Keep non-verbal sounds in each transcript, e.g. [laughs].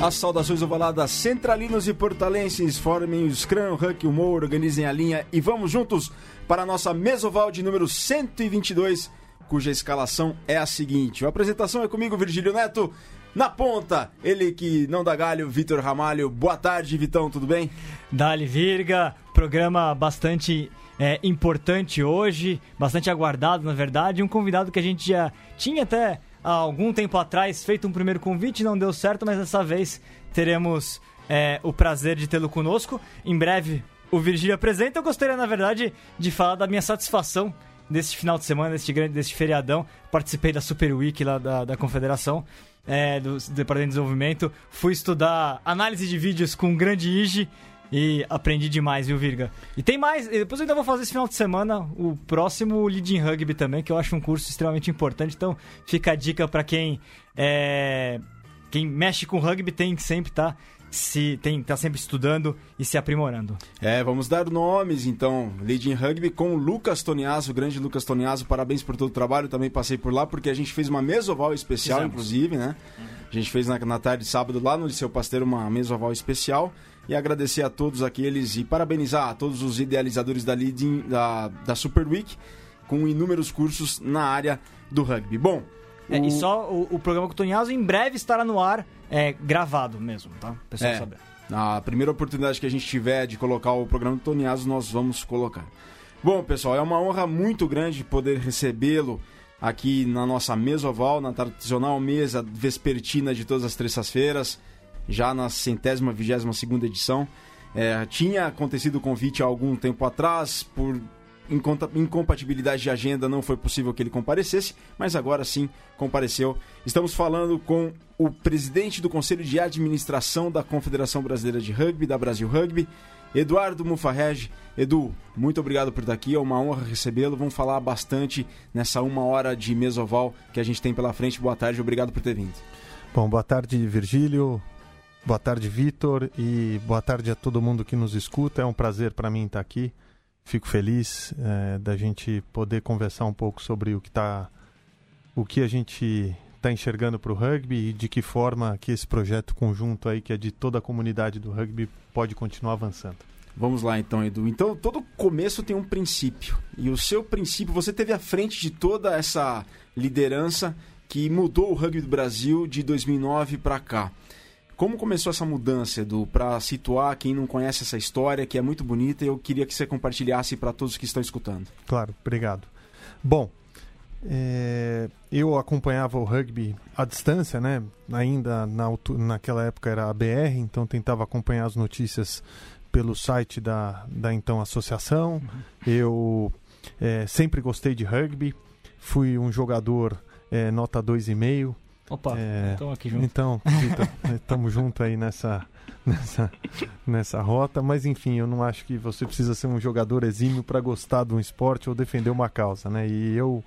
As saudações ovaladas centralinos e portalenses formem o Scrum, o Huck, o Moore, organizem a linha e vamos juntos para a nossa mesoval de número 122, cuja escalação é a seguinte. A apresentação é comigo, Virgílio Neto. Na ponta, ele que não dá galho, Vitor Ramalho. Boa tarde, Vitão, tudo bem? Dali Virga, programa bastante é, importante hoje, bastante aguardado, na verdade. Um convidado que a gente já tinha até há algum tempo atrás feito um primeiro convite, não deu certo, mas dessa vez teremos é, o prazer de tê-lo conosco. Em breve o Virgílio apresenta. Eu gostaria, na verdade, de falar da minha satisfação deste final de semana, deste, grande, deste feriadão. Participei da Super Week lá da, da Confederação. É, do Departamento de Desenvolvimento, fui estudar análise de vídeos com o grande Ige, e aprendi demais, viu, Virga? E tem mais, depois eu ainda vou fazer esse final de semana o próximo Leading Rugby também, que eu acho um curso extremamente importante. Então fica a dica para quem é, quem mexe com rugby tem que sempre estar tá, se tem tá sempre estudando e se aprimorando. É, vamos dar nomes então. Leading Rugby com o Lucas Toniaso, o grande Lucas Toniaso. Parabéns por todo o trabalho. Também passei por lá porque a gente fez uma mesoval especial, Fizemos. inclusive, né? Uhum. A gente fez na, na tarde de sábado lá no Liceu Pasteiro uma mesoval especial e agradecer a todos aqueles e parabenizar a todos os idealizadores da, Leading, da, da Super Week com inúmeros cursos na área do rugby. Bom. É, e só o, o programa com o Tonhazo em breve estará no ar, é, gravado mesmo, tá? O pessoal é, saber. Na primeira oportunidade que a gente tiver de colocar o programa do Tonhazo, nós vamos colocar. Bom, pessoal, é uma honra muito grande poder recebê-lo aqui na nossa mesa oval, na tradicional mesa vespertina de todas as terças-feiras já na centésima, vigésima segunda edição. É, tinha acontecido o convite há algum tempo atrás, por incompatibilidade de agenda não foi possível que ele comparecesse, mas agora sim compareceu. Estamos falando com o presidente do Conselho de Administração da Confederação Brasileira de Rugby, da Brasil Rugby, Eduardo Mufarrege. Edu, muito obrigado por estar aqui, é uma honra recebê-lo. Vamos falar bastante nessa uma hora de mesoval que a gente tem pela frente. Boa tarde, obrigado por ter vindo. Bom, boa tarde, Virgílio. Boa tarde, Vitor, e boa tarde a todo mundo que nos escuta. É um prazer para mim estar aqui. Fico feliz é, da gente poder conversar um pouco sobre o que tá, o que a gente está enxergando para o rugby e de que forma que esse projeto conjunto aí, que é de toda a comunidade do rugby, pode continuar avançando. Vamos lá então, Edu. Então, todo começo tem um princípio. E o seu princípio, você teve à frente de toda essa liderança que mudou o rugby do Brasil de 2009 para cá. Como começou essa mudança, Edu, para situar quem não conhece essa história, que é muito bonita, e eu queria que você compartilhasse para todos que estão escutando. Claro, obrigado. Bom, é, eu acompanhava o rugby à distância, né? Ainda na, naquela época era a BR, então tentava acompanhar as notícias pelo site da, da então associação. Uhum. Eu é, sempre gostei de rugby, fui um jogador é, nota 2,5 Opa, estamos é, aqui juntos. Então, estamos [laughs] juntos aí nessa, nessa, nessa rota, mas enfim, eu não acho que você precisa ser um jogador exímio para gostar de um esporte ou defender uma causa, né? E eu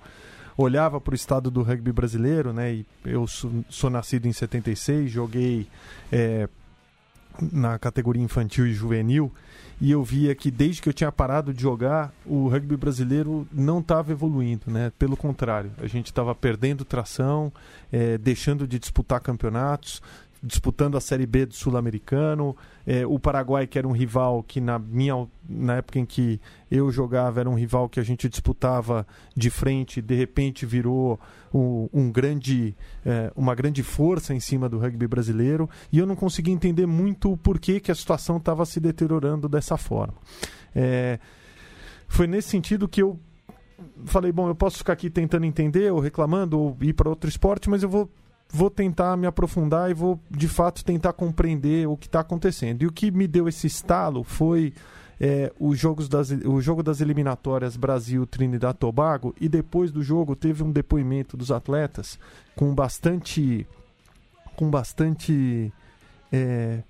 olhava para o estado do rugby brasileiro, né? E eu sou, sou nascido em 76, joguei é, na categoria infantil e juvenil e eu via que desde que eu tinha parado de jogar, o rugby brasileiro não estava evoluindo, né? Pelo contrário, a gente estava perdendo tração, é, deixando de disputar campeonatos, disputando a Série B do Sul-Americano. É, o Paraguai, que era um rival que, na, minha, na época em que eu jogava, era um rival que a gente disputava de frente, de repente virou um, um grande, é, uma grande força em cima do rugby brasileiro. E eu não conseguia entender muito o porquê que a situação estava se deteriorando dessa forma. É, foi nesse sentido que eu falei, bom, eu posso ficar aqui tentando entender ou reclamando ou ir para outro esporte, mas eu vou vou tentar me aprofundar e vou de fato tentar compreender o que está acontecendo. E o que me deu esse estalo foi é, os jogos das, o jogo das eliminatórias Brasil-Trinidad Tobago e depois do jogo teve um depoimento dos atletas com bastante com bastante é,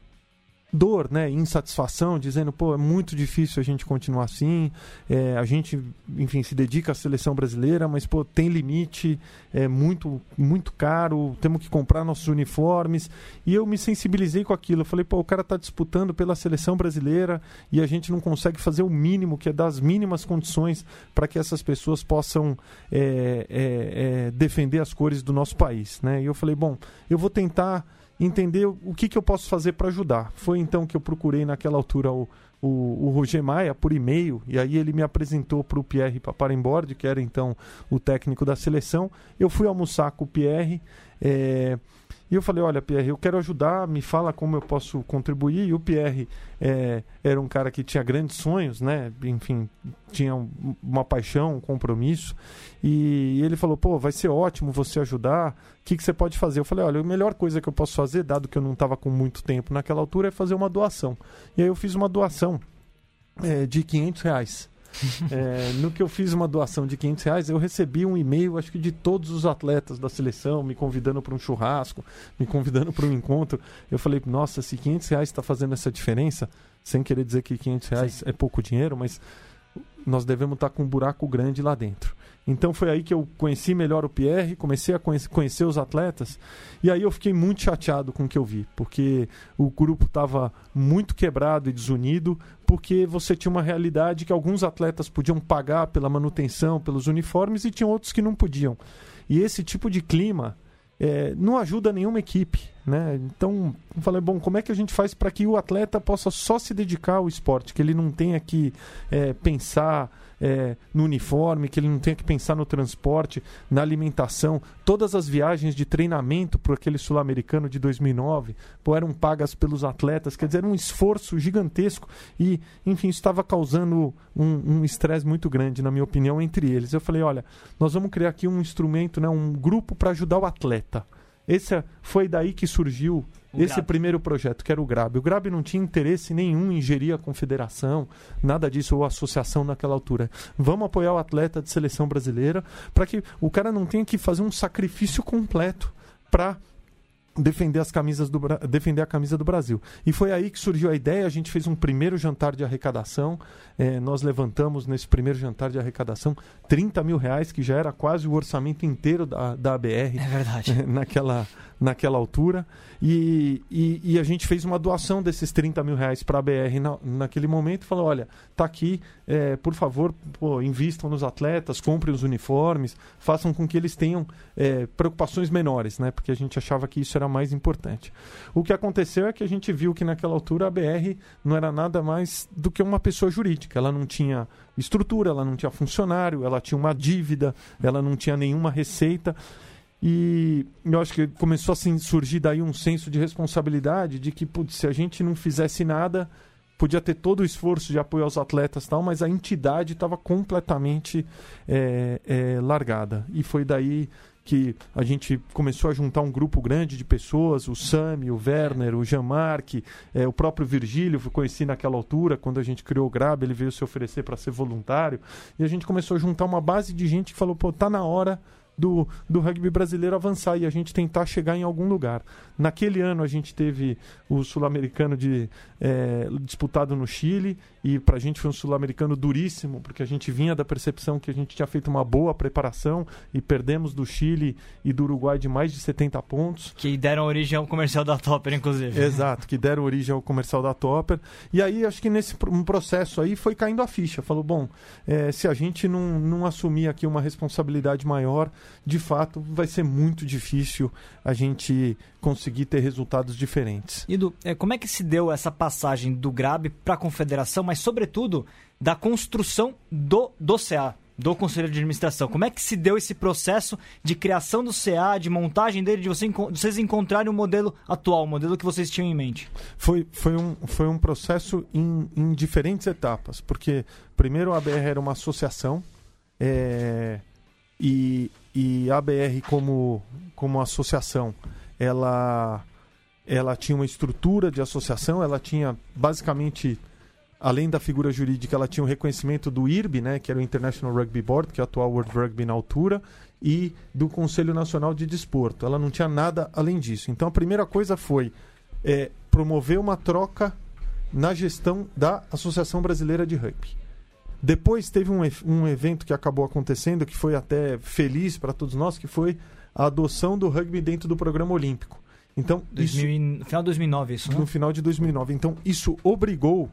dor, né, insatisfação, dizendo, pô, é muito difícil a gente continuar assim, é, a gente, enfim, se dedica à seleção brasileira, mas, pô, tem limite, é muito, muito caro, temos que comprar nossos uniformes, e eu me sensibilizei com aquilo, eu falei, pô, o cara está disputando pela seleção brasileira e a gente não consegue fazer o mínimo, que é dar as mínimas condições para que essas pessoas possam é, é, é, defender as cores do nosso país, né, e eu falei, bom, eu vou tentar entender o que, que eu posso fazer para ajudar. Foi então que eu procurei naquela altura o, o, o Roger Maia por e-mail, e aí ele me apresentou para o Pierre Paparembord, que era então o técnico da seleção. Eu fui almoçar com o Pierre. É, e eu falei, olha, Pierre, eu quero ajudar, me fala como eu posso contribuir. E o Pierre é, era um cara que tinha grandes sonhos, né? Enfim, tinha uma paixão, um compromisso. E ele falou, pô, vai ser ótimo você ajudar. O que, que você pode fazer? Eu falei, olha, a melhor coisa que eu posso fazer, dado que eu não estava com muito tempo naquela altura, é fazer uma doação. E aí eu fiz uma doação é, de 500 reais. [laughs] é, no que eu fiz uma doação de 500 reais, eu recebi um e-mail, acho que de todos os atletas da seleção, me convidando para um churrasco, me convidando para um encontro. Eu falei, nossa, se 500 reais está fazendo essa diferença, sem querer dizer que 500 reais Sim. é pouco dinheiro, mas nós devemos estar tá com um buraco grande lá dentro. Então foi aí que eu conheci melhor o Pierre, comecei a conhecer, conhecer os atletas, e aí eu fiquei muito chateado com o que eu vi, porque o grupo estava muito quebrado e desunido, porque você tinha uma realidade que alguns atletas podiam pagar pela manutenção, pelos uniformes, e tinha outros que não podiam. E esse tipo de clima é, não ajuda nenhuma equipe. Né? Então, eu falei, bom, como é que a gente faz para que o atleta possa só se dedicar ao esporte, que ele não tenha que é, pensar é, no uniforme, que ele não tenha que pensar no transporte, na alimentação. Todas as viagens de treinamento para aquele sul-americano de 2009 pô, eram pagas pelos atletas, quer dizer, era um esforço gigantesco e, enfim, estava causando um estresse muito grande, na minha opinião, entre eles. Eu falei, olha, nós vamos criar aqui um instrumento, né, um grupo para ajudar o atleta. Esse foi daí que surgiu o esse Grab. primeiro projeto, que era o Grab. O Grab não tinha interesse nenhum em gerir a confederação, nada disso, ou associação naquela altura. Vamos apoiar o atleta de seleção brasileira para que o cara não tenha que fazer um sacrifício completo para defender as camisas do defender a camisa do Brasil. E foi aí que surgiu a ideia a gente fez um primeiro jantar de arrecadação. É, nós levantamos nesse primeiro jantar de arrecadação 30 mil reais que já era quase o orçamento inteiro da, da ABR é verdade. [laughs] Naquela naquela altura. E, e, e, a gente fez uma doação desses 30 mil reais para a BR na, naquele momento e falou: olha, tá aqui, é, por favor, pô, invistam nos atletas, comprem os uniformes, façam com que eles tenham é, preocupações menores, né? Porque a gente achava que isso era mais importante. O que aconteceu é que a gente viu que naquela altura a BR não era nada mais do que uma pessoa jurídica. Ela não tinha estrutura, ela não tinha funcionário, ela tinha uma dívida, ela não tinha nenhuma receita. E eu acho que começou a surgir daí um senso de responsabilidade de que, putz, se a gente não fizesse nada, podia ter todo o esforço de apoio aos atletas tal, mas a entidade estava completamente é, é, largada. E foi daí que a gente começou a juntar um grupo grande de pessoas, o Sami, o Werner, o Jean-Marc, é, o próprio Virgílio, eu conheci naquela altura, quando a gente criou o Grab, ele veio se oferecer para ser voluntário, e a gente começou a juntar uma base de gente que falou, pô, tá na hora do, do rugby brasileiro avançar e a gente tentar chegar em algum lugar. Naquele ano a gente teve o sul-americano de, é, disputado no Chile e para a gente foi um sul-americano duríssimo porque a gente vinha da percepção que a gente tinha feito uma boa preparação e perdemos do Chile e do Uruguai de mais de 70 pontos. Que deram origem ao comercial da Topper, inclusive. Exato, que deram origem ao comercial da Topper. E aí acho que nesse processo aí foi caindo a ficha. Falou, bom, é, se a gente não, não assumir aqui uma responsabilidade maior, de fato vai ser muito difícil a gente conseguir ter resultados diferentes. Ido, é, como é que se deu essa passagem do GRAB para a confederação, mas sobretudo da construção do, do CA? do Conselho de Administração. Como é que se deu esse processo de criação do CA, de montagem dele, de você, vocês encontrarem o modelo atual, o modelo que vocês tinham em mente? Foi, foi, um, foi um processo em, em diferentes etapas, porque primeiro a ABR era uma associação é, e, e a ABR como, como associação ela, ela tinha uma estrutura de associação, ela tinha basicamente, além da figura jurídica, ela tinha o um reconhecimento do IRB, né, que era o International Rugby Board, que é o atual World Rugby na altura, e do Conselho Nacional de Desporto. Ela não tinha nada além disso. Então a primeira coisa foi é, promover uma troca na gestão da Associação Brasileira de Rugby. Depois teve um, um evento que acabou acontecendo, que foi até feliz para todos nós, que foi a adoção do rugby dentro do programa olímpico. Então, 2000, isso, no final de 2009, isso, né? No final de 2009. Então, isso obrigou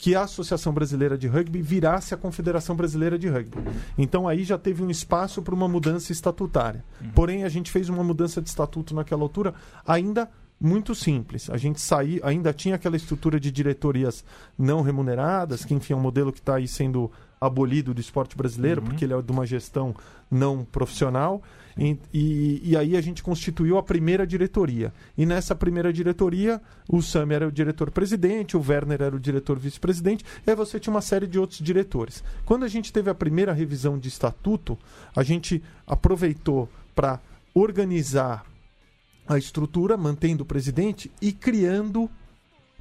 que a Associação Brasileira de Rugby virasse a Confederação Brasileira de Rugby. Então aí já teve um espaço para uma mudança estatutária. Uhum. Porém, a gente fez uma mudança de estatuto naquela altura, ainda muito simples. A gente saía, ainda tinha aquela estrutura de diretorias não remuneradas, que enfim é um modelo que está aí sendo abolido do esporte brasileiro, uhum. porque ele é de uma gestão não profissional. E, e, e, aí a gente constituiu a primeira diretoria. E nessa primeira diretoria, o Sam era o diretor-presidente, o Werner era o diretor-vice-presidente, e aí você tinha uma série de outros diretores. Quando a gente teve a primeira revisão de estatuto, a gente aproveitou para organizar a estrutura, mantendo o presidente e criando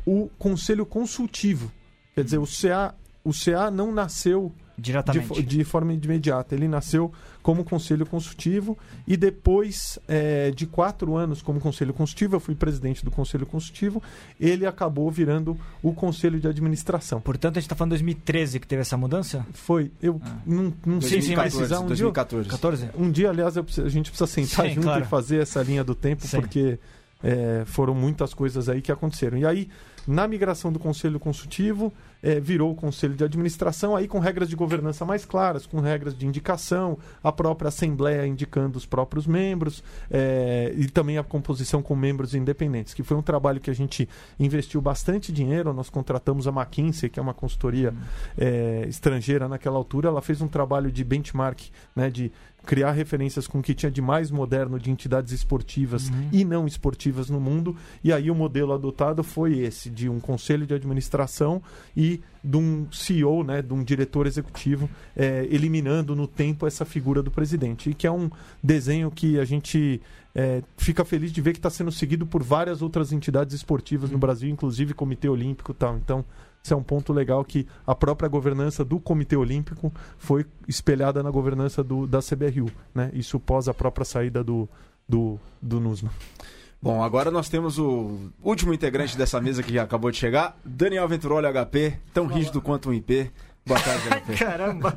o conselho consultivo. Quer dizer, o CA, o CA não nasceu Diretamente. De, de, forma imediata. Ele nasceu como conselho consultivo e depois é, de quatro anos como conselho consultivo, eu fui presidente do conselho consultivo, ele acabou virando o conselho de administração. Portanto, a gente está falando de 2013 que teve essa mudança? Foi. Eu ah. não, não sei se precisar. Um 2014. Dia, 14? Um dia, aliás, preciso, a gente precisa sentar Sim, junto claro. e fazer essa linha do tempo, Sim. porque é, foram muitas coisas aí que aconteceram. E aí, na migração do conselho consultivo, é, virou o conselho de administração, aí com regras de governança mais claras, com regras de indicação, a própria assembleia indicando os próprios membros é, e também a composição com membros independentes, que foi um trabalho que a gente investiu bastante dinheiro. Nós contratamos a McKinsey, que é uma consultoria é, estrangeira naquela altura, ela fez um trabalho de benchmark, né, de criar referências com o que tinha de mais moderno de entidades esportivas uhum. e não esportivas no mundo. E aí o modelo adotado foi esse, de um conselho de administração e de um CEO, né, de um diretor executivo, é, eliminando no tempo essa figura do presidente. E que é um desenho que a gente é, fica feliz de ver que está sendo seguido por várias outras entidades esportivas uhum. no Brasil, inclusive Comitê Olímpico e tal. Então, isso é um ponto legal que a própria governança do Comitê Olímpico foi espelhada na governança do, da CBRU, né? Isso pós a própria saída do, do, do NUSMA. Bom, agora nós temos o último integrante dessa mesa que acabou de chegar, Daniel Venturoli HP, tão Olá. rígido quanto um IP. Boa tarde, HP. [laughs] Caramba!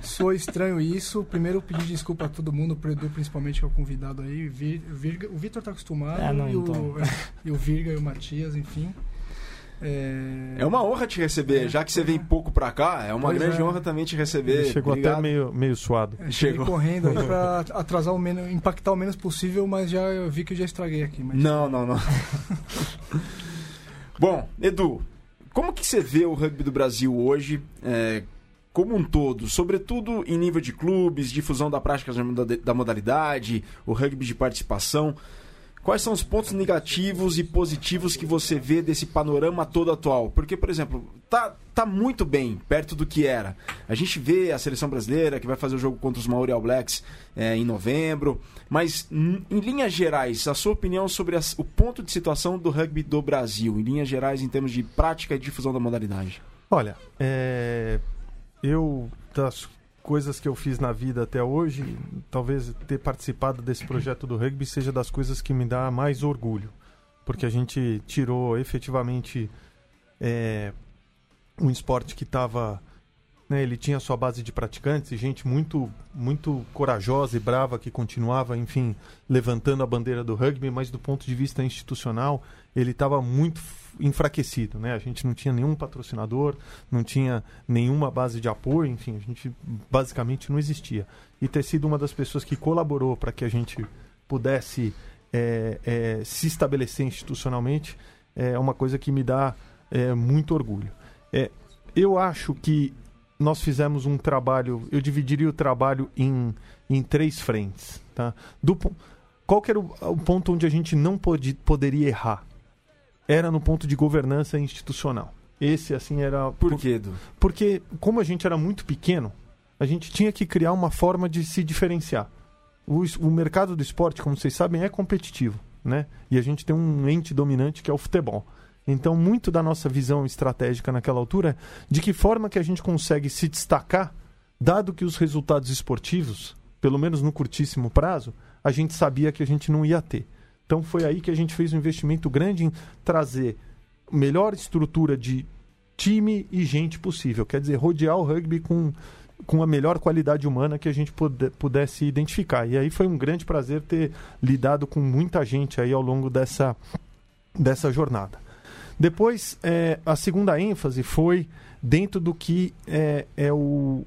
Sou estranho isso. Primeiro, pedir desculpa a todo mundo, pro Edu principalmente, que é o convidado aí. Virga, o Vitor tá acostumado, é, não, e, o, [laughs] e o Virga e o Matias, enfim. É... é uma honra te receber, é, já que você vem é. pouco pra cá, é uma pois grande é. honra também te receber. Ele chegou Obrigado. até meio, meio suado. É, chegou correndo aí pra [laughs] atrasar o menos, impactar o menos possível, mas já eu vi que eu já estraguei aqui. Mas... Não, não, não. [laughs] Bom, Edu, como que você vê o rugby do Brasil hoje? É, como um todo, sobretudo em nível de clubes, difusão da prática da modalidade, o rugby de participação. Quais são os pontos negativos e positivos que você vê desse panorama todo atual? Porque, por exemplo, tá, tá muito bem perto do que era. A gente vê a seleção brasileira que vai fazer o jogo contra os Maori All Blacks é, em novembro, mas em linhas gerais, a sua opinião sobre as, o ponto de situação do rugby do Brasil, em linhas gerais, em termos de prática e difusão da modalidade? Olha, é... eu das coisas que eu fiz na vida até hoje, talvez ter participado desse projeto do rugby seja das coisas que me dá mais orgulho. Porque a gente tirou efetivamente é, um esporte que estava. Né, ele tinha sua base de praticantes e gente muito, muito corajosa e brava que continuava, enfim, levantando a bandeira do rugby, mas do ponto de vista institucional, ele estava muito enfraquecido, né? A gente não tinha nenhum patrocinador, não tinha nenhuma base de apoio, enfim, a gente basicamente não existia. E ter sido uma das pessoas que colaborou para que a gente pudesse é, é, se estabelecer institucionalmente é uma coisa que me dá é, muito orgulho. É, eu acho que nós fizemos um trabalho, eu dividiria o trabalho em, em três frentes. Tá? Do, qual que era o, o ponto onde a gente não pode, poderia errar? Era no ponto de governança institucional. Esse, assim, era. Por quê, Edu? Porque, como a gente era muito pequeno, a gente tinha que criar uma forma de se diferenciar. O, o mercado do esporte, como vocês sabem, é competitivo, né? E a gente tem um ente dominante que é o futebol. Então, muito da nossa visão estratégica naquela altura é de que forma que a gente consegue se destacar, dado que os resultados esportivos, pelo menos no curtíssimo prazo, a gente sabia que a gente não ia ter. Então foi aí que a gente fez um investimento grande em trazer melhor estrutura de time e gente possível. Quer dizer, rodear o rugby com, com a melhor qualidade humana que a gente pudesse identificar. E aí foi um grande prazer ter lidado com muita gente aí ao longo dessa, dessa jornada. Depois, é, a segunda ênfase foi dentro do que é, é o,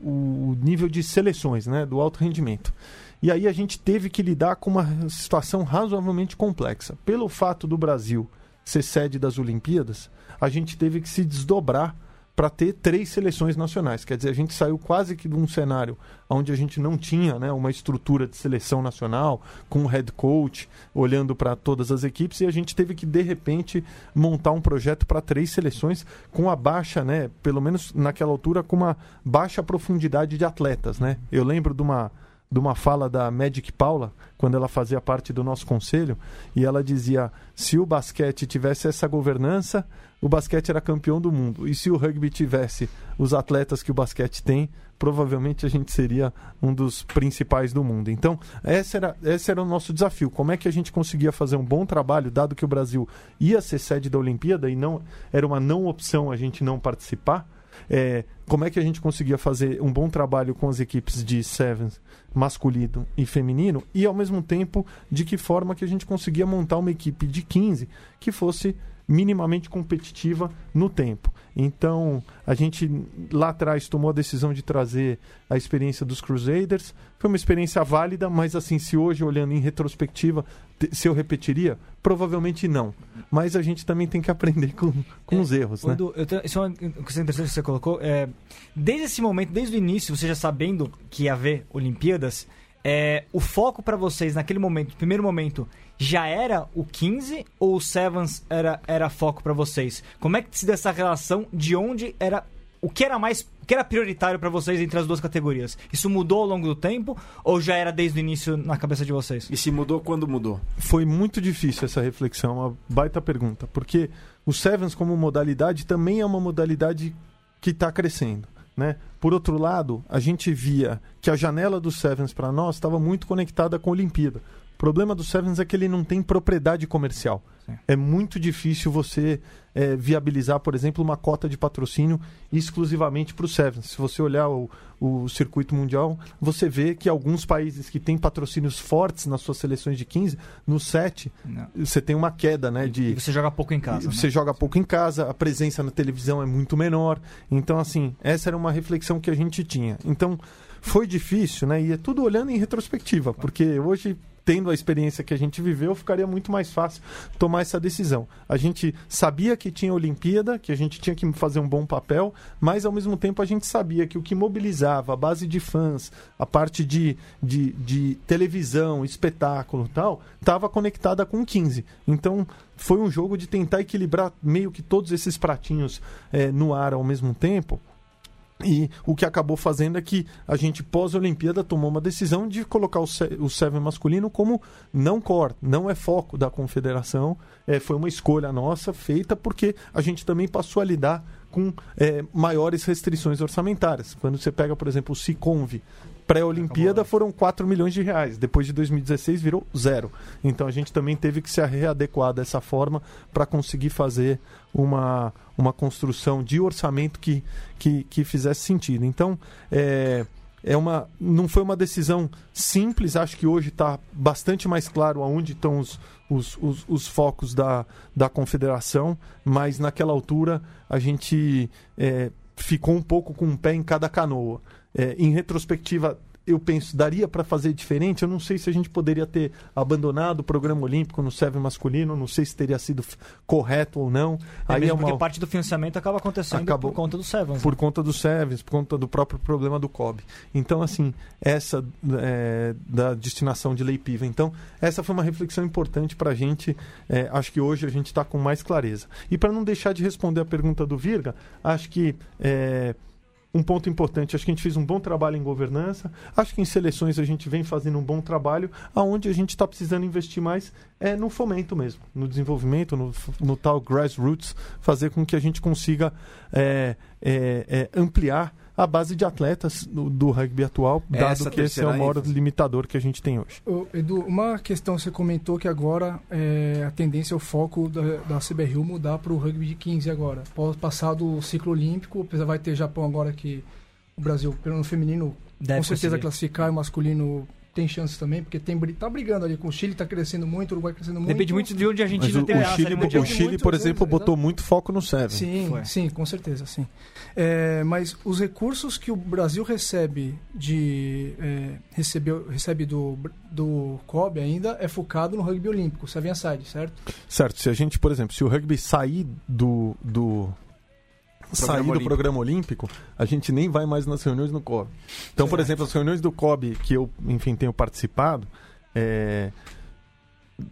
o nível de seleções, né, do alto rendimento. E aí a gente teve que lidar com uma situação razoavelmente complexa. Pelo fato do Brasil ser sede das Olimpíadas, a gente teve que se desdobrar para ter três seleções nacionais. Quer dizer, a gente saiu quase que de um cenário onde a gente não tinha né, uma estrutura de seleção nacional, com um head coach olhando para todas as equipes, e a gente teve que, de repente, montar um projeto para três seleções com a baixa, né, pelo menos naquela altura, com uma baixa profundidade de atletas. Né? Eu lembro de uma de uma fala da Magic Paula, quando ela fazia parte do nosso conselho, e ela dizia: se o basquete tivesse essa governança, o basquete era campeão do mundo. E se o rugby tivesse os atletas que o basquete tem, provavelmente a gente seria um dos principais do mundo. Então, esse era, esse era o nosso desafio. Como é que a gente conseguia fazer um bom trabalho, dado que o Brasil ia ser sede da Olimpíada e não era uma não opção a gente não participar? É, como é que a gente conseguia fazer um bom trabalho com as equipes de Sevens masculino e feminino e ao mesmo tempo de que forma que a gente conseguia montar uma equipe de 15 que fosse minimamente competitiva no tempo. Então, a gente lá atrás tomou a decisão de trazer a experiência dos Crusaders. Foi uma experiência válida, mas assim, se hoje olhando em retrospectiva, se eu repetiria, provavelmente não. Mas a gente também tem que aprender com, com é, os erros, né? Edu, tenho, isso é uma coisa interessante que você colocou. É, desde esse momento, desde o início, você já sabendo que ia haver Olimpíadas, é, o foco para vocês naquele momento, primeiro momento, já era o 15 ou o Sevens era, era foco para vocês? Como é que se deu essa relação de onde era o que era mais o que era prioritário para vocês entre as duas categorias? Isso mudou ao longo do tempo ou já era desde o início na cabeça de vocês? E se mudou quando mudou? Foi muito difícil essa reflexão, uma baita pergunta, porque o Sevens como modalidade também é uma modalidade que está crescendo. Né? Por outro lado, a gente via que a janela do Sevens para nós estava muito conectada com a Olimpíada. O problema do Sevens é que ele não tem propriedade comercial. Sim. É muito difícil você é, viabilizar, por exemplo, uma cota de patrocínio exclusivamente para o Sevens. Se você olhar o, o circuito mundial, você vê que alguns países que têm patrocínios fortes nas suas seleções de 15, no 7, Não. você tem uma queda, né? De, e você joga pouco em casa. Você né? joga pouco em casa, a presença na televisão é muito menor. Então, assim, essa era uma reflexão que a gente tinha. Então, foi difícil, né? E é tudo olhando em retrospectiva, porque hoje tendo a experiência que a gente viveu, ficaria muito mais fácil tomar essa decisão. A gente sabia que tinha Olimpíada, que a gente tinha que fazer um bom papel, mas ao mesmo tempo a gente sabia que o que mobilizava a base de fãs, a parte de, de, de televisão, espetáculo e tal, estava conectada com 15. Então foi um jogo de tentar equilibrar meio que todos esses pratinhos é, no ar ao mesmo tempo e o que acabou fazendo é que a gente, pós-Olimpíada, tomou uma decisão de colocar o, o Seven masculino como não core, não é foco da confederação. É, foi uma escolha nossa feita porque a gente também passou a lidar com é, maiores restrições orçamentárias. Quando você pega, por exemplo, o Ciconv, pré-Olimpíada foram 4 milhões de reais. Depois de 2016 virou zero. Então a gente também teve que se readequar dessa forma para conseguir fazer uma, uma construção de orçamento que, que, que fizesse sentido. Então, é, é uma, não foi uma decisão simples, acho que hoje está bastante mais claro aonde estão os, os, os, os, focos da, da confederação, mas naquela altura a gente é, ficou um pouco com um pé em cada canoa é, em retrospectiva, eu penso, daria para fazer diferente? Eu não sei se a gente poderia ter abandonado o programa olímpico no Seven masculino, não sei se teria sido correto ou não. É Aí é uma... porque parte do financiamento acaba acontecendo Acabou... por conta do Sevens. Por né? conta do Sevens, por conta do próprio problema do COB. Então, assim, essa é, da destinação de lei PIVA. Então, essa foi uma reflexão importante para a gente. É, acho que hoje a gente está com mais clareza. E para não deixar de responder a pergunta do Virga, acho que é, um ponto importante. Acho que a gente fez um bom trabalho em governança. Acho que em seleções a gente vem fazendo um bom trabalho. Aonde a gente está precisando investir mais é no fomento mesmo, no desenvolvimento, no, no tal grassroots, fazer com que a gente consiga é, é, é, ampliar a base de atletas do, do rugby atual, dado Essa que esse é o maior ênfase. limitador que a gente tem hoje. Ô, Edu, uma questão você comentou que agora é, a tendência, o foco da, da CBRU mudar para o rugby de 15 agora. Após passar do ciclo olímpico, apesar vai ter Japão agora que o Brasil, pelo feminino, Deve com certeza conseguir. classificar e o masculino tem chances também, porque tem, tá brigando ali com o Chile, tá crescendo muito, o Uruguai crescendo muito. Depende muito de onde a Argentina o, tem o Chile, o Chile, por exemplo, anos, botou muito foco no Seven. Sim, Foi. sim, com certeza, sim. É, mas os recursos que o Brasil recebe de é, recebe, recebe do, do COB ainda é focado no rugby olímpico, Seven Aside, certo? Certo. Se a gente, por exemplo, se o rugby sair do, do sair do programa olímpico, a gente nem vai mais nas reuniões no COB. Então, por exemplo, as reuniões do COB que eu, enfim, tenho participado, é...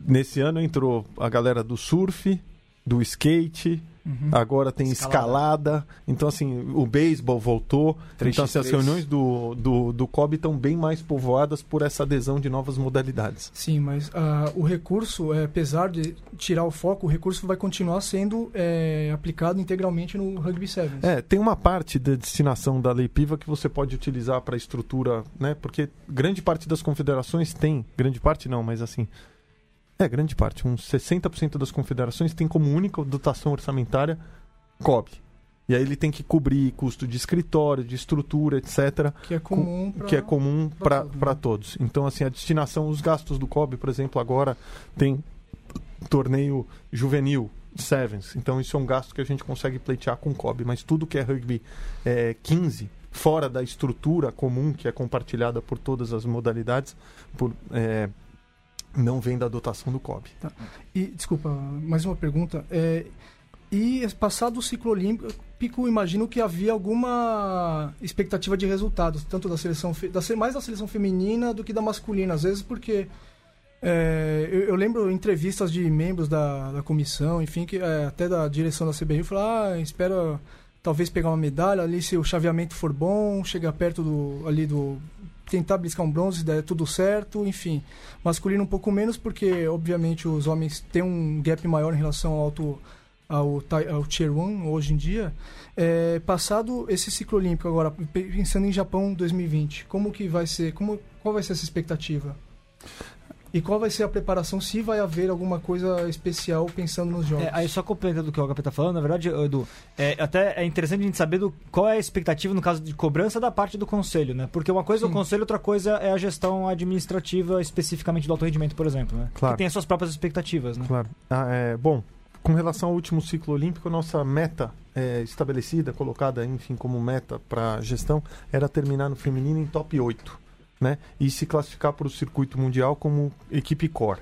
nesse ano entrou a galera do surf, do skate, Uhum. Agora tem escalada. escalada. Então, assim, o beisebol voltou. 3x3. Então, assim, as reuniões do, do, do COB estão bem mais povoadas por essa adesão de novas modalidades. Sim, mas uh, o recurso, é, apesar de tirar o foco, o recurso vai continuar sendo é, aplicado integralmente no Rugby Sevens. É, tem uma parte da destinação da Lei Piva que você pode utilizar para a estrutura, né? Porque grande parte das confederações tem, grande parte não, mas assim, é, grande parte. Uns 60% das confederações tem como única dotação orçamentária COB. E aí ele tem que cobrir custo de escritório, de estrutura, etc. Que é comum para que é comum para todo, todos. Então, assim, a destinação, os gastos do COB, por exemplo, agora tem torneio juvenil, Sevens. Então, isso é um gasto que a gente consegue pleitear com o COB. Mas tudo que é rugby é, 15, fora da estrutura comum, que é compartilhada por todas as modalidades, por... É, não vem da dotação do COB. Tá. E, desculpa, mais uma pergunta. É, e passado o ciclo olímpico, imagino que havia alguma expectativa de resultados, tanto da seleção, da, mais da seleção feminina do que da masculina, às vezes porque é, eu, eu, lembro entrevistas de membros da, da comissão, enfim, que é, até da direção da CBR, falaram, ah, espera talvez pegar uma medalha ali se o chaveamento for bom, chegar perto do, ali do tentar bliscar um bronze, der tudo certo, enfim. Masculino um pouco menos, porque obviamente os homens têm um gap maior em relação ao, alto, ao, ao Tier 1 hoje em dia. É, passado esse ciclo olímpico agora, pensando em Japão 2020, como que vai ser, como, qual vai ser essa expectativa? E qual vai ser a preparação, se vai haver alguma coisa especial pensando nos jogos? É, aí só complementando o que o HP está falando, na verdade, Edu, é, até é interessante a gente saber do, qual é a expectativa no caso de cobrança da parte do conselho, né? Porque uma coisa Sim. é o conselho, outra coisa é a gestão administrativa especificamente do alto rendimento, por exemplo, né? Claro. Que tem as suas próprias expectativas, né? Claro. Ah, é, bom, com relação ao último ciclo olímpico, nossa meta é, estabelecida, colocada, enfim, como meta para a gestão, era terminar no feminino em top 8 né? E se classificar para o circuito mundial como equipe core.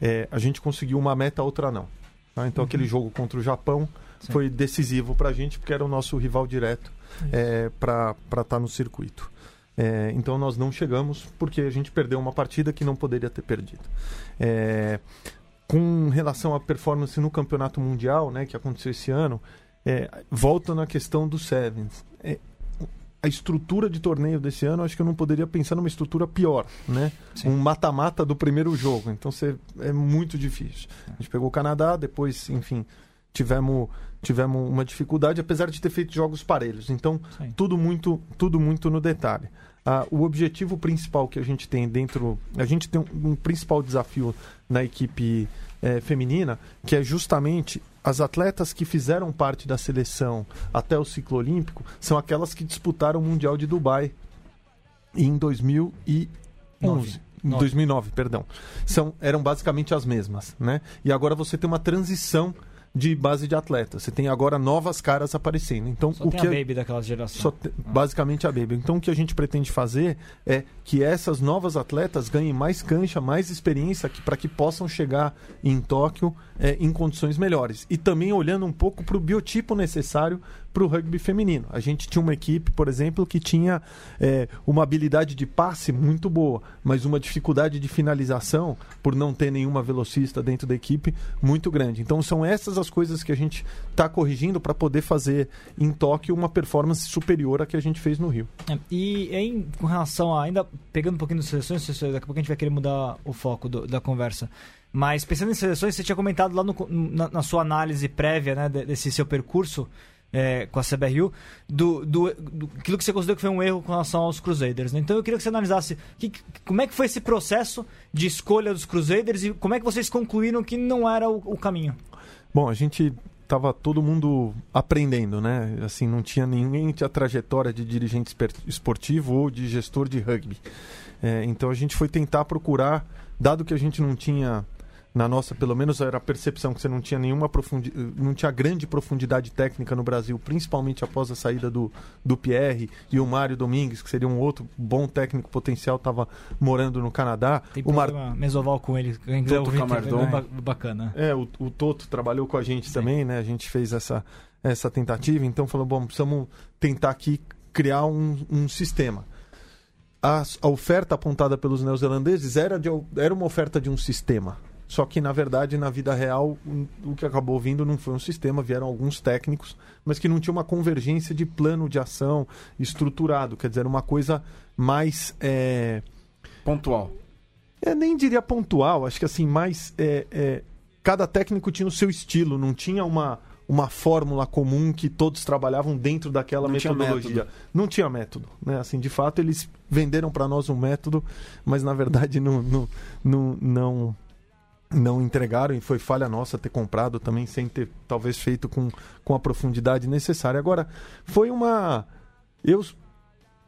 É, a gente conseguiu uma meta, outra não. Tá? Então uhum. aquele jogo contra o Japão Sim. foi decisivo para a gente porque era o nosso rival direto é, para estar tá no circuito. É, então nós não chegamos porque a gente perdeu uma partida que não poderia ter perdido. É, com relação à performance no campeonato mundial, né, que aconteceu esse ano, é, volta na questão do Sevens. É, a estrutura de torneio desse ano, acho que eu não poderia pensar numa estrutura pior, né? Sim. Um mata-mata do primeiro jogo. Então você, é muito difícil. A gente pegou o Canadá, depois, enfim, tivemos tivemos uma dificuldade, apesar de ter feito jogos parelhos. Então, Sim. tudo muito tudo muito no detalhe. Ah, o objetivo principal que a gente tem dentro. A gente tem um, um principal desafio na equipe é, feminina, que é justamente as atletas que fizeram parte da seleção até o ciclo olímpico são aquelas que disputaram o Mundial de Dubai em 2011. Em 2009, perdão. São, eram basicamente as mesmas, né? E agora você tem uma transição de base de atletas. Você tem agora novas caras aparecendo. Então, só o que a Baby daquela geração. Te... Ah. Basicamente a Baby. Então, o que a gente pretende fazer é que essas novas atletas ganhem mais cancha, mais experiência para que possam chegar em Tóquio é, em condições melhores. E também olhando um pouco para o biotipo necessário para o rugby feminino. A gente tinha uma equipe, por exemplo, que tinha é, uma habilidade de passe muito boa, mas uma dificuldade de finalização, por não ter nenhuma velocista dentro da equipe, muito grande. Então são essas as coisas que a gente está corrigindo para poder fazer em Tóquio uma performance superior à que a gente fez no Rio. É, e em com relação a, ainda pegando um pouquinho das seleções, daqui a pouco a gente vai querer mudar o foco do, da conversa. Mas pensando em seleções, você tinha comentado lá no, na, na, sua análise prévia né, desse seu percurso é, com a CBRU, do, do, do, aquilo que você considerou que foi um erro com relação aos Crusaders. Né? Então eu queria que você analisasse que, como é que foi esse processo de escolha dos Crusaders e como é que vocês concluíram que não era o, o caminho. Bom, a gente tava todo mundo aprendendo, né? Assim, não tinha ninguém tinha trajetória de dirigente esportivo ou de gestor de rugby. É, então a gente foi tentar procurar, dado que a gente não tinha na nossa, pelo menos era a percepção que você não tinha nenhuma profundidade, não tinha grande profundidade técnica no Brasil, principalmente após a saída do, do Pierre e o Mário Domingues, que seria um outro bom técnico potencial, estava morando no Canadá. Tem o Mar... mesoval com ele, Toto Camardon. É bacana. É, o, o Toto trabalhou com a gente Sim. também, né? A gente fez essa, essa tentativa, então falou, bom, precisamos tentar aqui criar um, um sistema. A, a, oferta apontada pelos neozelandeses era, de, era uma oferta de um sistema. Só que, na verdade, na vida real, o que acabou vindo não foi um sistema, vieram alguns técnicos, mas que não tinha uma convergência de plano de ação estruturado. Quer dizer, uma coisa mais. É... Pontual. É, nem diria pontual, acho que assim, mais. É, é... Cada técnico tinha o seu estilo, não tinha uma, uma fórmula comum que todos trabalhavam dentro daquela não metodologia. Tinha não tinha método. Né? Assim, de fato, eles venderam para nós um método, mas na verdade não, não, não, não não entregaram e foi falha nossa ter comprado também sem ter talvez feito com, com a profundidade necessária. Agora, foi uma eu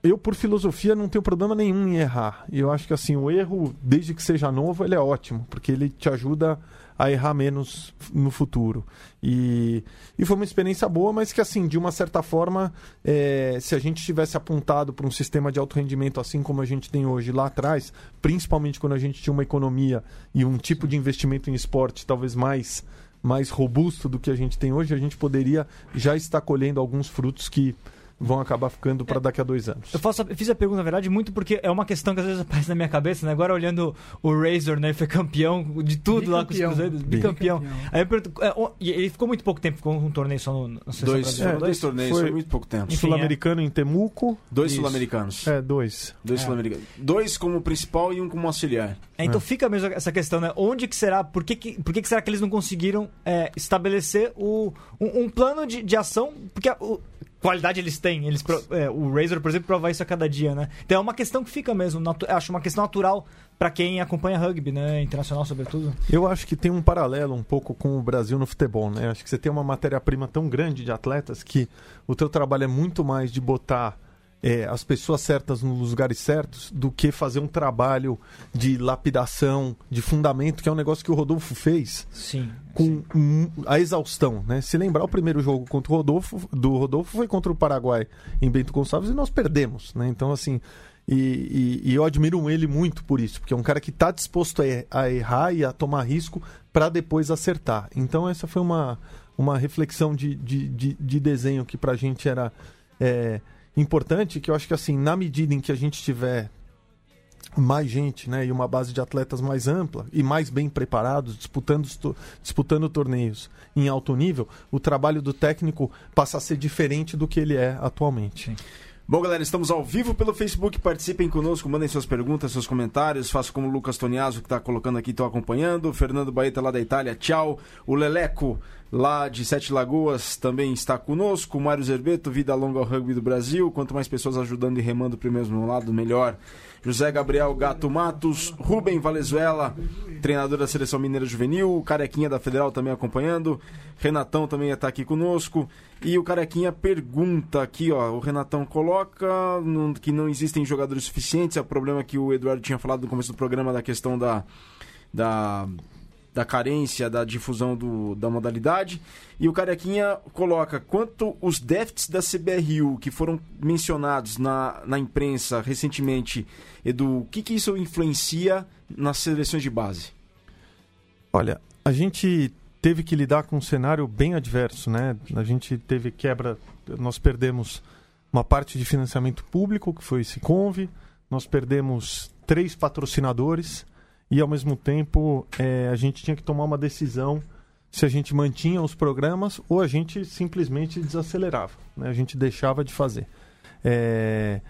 eu por filosofia não tenho problema nenhum em errar. E eu acho que assim, o erro, desde que seja novo, ele é ótimo, porque ele te ajuda a errar menos no futuro. E, e foi uma experiência boa, mas que, assim, de uma certa forma, é, se a gente tivesse apontado para um sistema de alto rendimento assim como a gente tem hoje lá atrás, principalmente quando a gente tinha uma economia e um tipo de investimento em esporte talvez mais mais robusto do que a gente tem hoje, a gente poderia já estar colhendo alguns frutos que vão acabar ficando para daqui a dois anos. Eu, faço, eu fiz a pergunta, na verdade, muito porque é uma questão que às vezes [laughs] aparece na minha cabeça, né? Agora olhando o Razor, né? Ele foi campeão de tudo bicampeão. lá com os Cruzeiros, bicampeão. bicampeão. Aí eu pergunto, é, ele ficou muito pouco tempo, ficou um torneio só no, no dois, é, dois torneios, foi, foi muito pouco tempo. Sul-americano é. em Temuco. Dois sul-americanos. É, dois. Dois é. sul-americanos. Dois como principal e um como auxiliar. É, então fica mesmo essa questão, né? Onde que será, por que, que, por que, que será que eles não conseguiram é, estabelecer o, um, um plano de, de ação? Porque o, qualidade eles têm. Eles, é, o Razer, por exemplo, prova isso a cada dia, né? Então é uma questão que fica mesmo. Acho uma questão natural para quem acompanha rugby, né? Internacional, sobretudo. Eu acho que tem um paralelo um pouco com o Brasil no futebol, né? Acho que você tem uma matéria-prima tão grande de atletas que o teu trabalho é muito mais de botar é, as pessoas certas nos lugares certos do que fazer um trabalho de lapidação, de fundamento, que é um negócio que o Rodolfo fez sim, com sim. a exaustão. Né? Se lembrar, o primeiro jogo contra o Rodolfo, do Rodolfo foi contra o Paraguai em Bento Gonçalves e nós perdemos. Né? Então, assim, e, e, e, eu admiro ele muito por isso, porque é um cara que está disposto a, errar e a tomar risco para depois acertar. Então, essa foi uma, uma reflexão de, de, de, de desenho que para a gente era. É, importante que eu acho que assim, na medida em que a gente tiver mais gente, né, e uma base de atletas mais ampla e mais bem preparados, disputando, disputando torneios em alto nível, o trabalho do técnico passa a ser diferente do que ele é atualmente. Sim. Bom, galera, estamos ao vivo pelo Facebook. Participem conosco, mandem suas perguntas, seus comentários. Faça como o Lucas Toniaso, que está colocando aqui, estou acompanhando. O Fernando Baeta, lá da Itália, tchau. O Leleco, lá de Sete Lagoas, também está conosco. Mário Zerbeto, Vida Longa ao Rugby do Brasil. Quanto mais pessoas ajudando e remando para o mesmo lado, melhor. José Gabriel Gato Matos, Rubem Valenzuela, treinador da Seleção Mineira Juvenil, Carequinha da Federal também acompanhando, Renatão também está aqui conosco, e o Carequinha pergunta aqui, ó, o Renatão coloca que não existem jogadores suficientes, é o problema que o Eduardo tinha falado no começo do programa da questão da, da da carência da difusão do, da modalidade. E o Carequinha coloca quanto os déficits da CBRU que foram mencionados na, na imprensa recentemente, Edu, o que, que isso influencia nas seleções de base? Olha, a gente teve que lidar com um cenário bem adverso, né? A gente teve quebra, nós perdemos uma parte de financiamento público, que foi esse Conve, nós perdemos três patrocinadores, e ao mesmo tempo é, a gente tinha que tomar uma decisão se a gente mantinha os programas ou a gente simplesmente desacelerava, né? a gente deixava de fazer. É,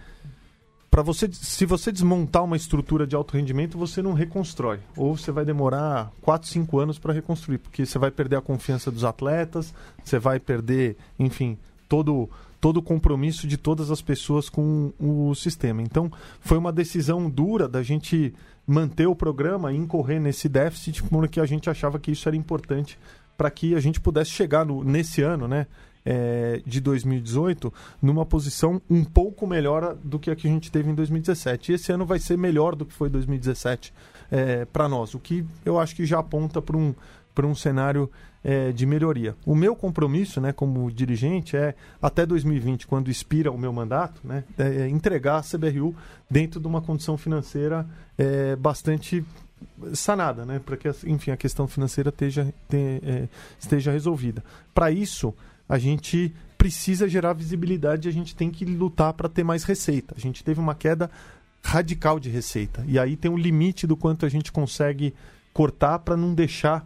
para você, se você desmontar uma estrutura de alto rendimento, você não reconstrói, ou você vai demorar 4, 5 anos para reconstruir, porque você vai perder a confiança dos atletas, você vai perder, enfim, todo todo o compromisso de todas as pessoas com o sistema. Então, foi uma decisão dura da gente manter o programa e incorrer nesse déficit, porque a gente achava que isso era importante para que a gente pudesse chegar no, nesse ano, né? É, de 2018 numa posição um pouco melhor do que a que a gente teve em 2017. E esse ano vai ser melhor do que foi 2017 é, para nós, o que eu acho que já aponta para um, um cenário é, de melhoria. O meu compromisso né, como dirigente é, até 2020, quando expira o meu mandato, né, é entregar a CBRU dentro de uma condição financeira é, bastante sanada, né, para que enfim, a questão financeira esteja, te, é, esteja resolvida. Para isso, a gente precisa gerar visibilidade e a gente tem que lutar para ter mais receita. A gente teve uma queda radical de receita. E aí tem um limite do quanto a gente consegue cortar para não deixar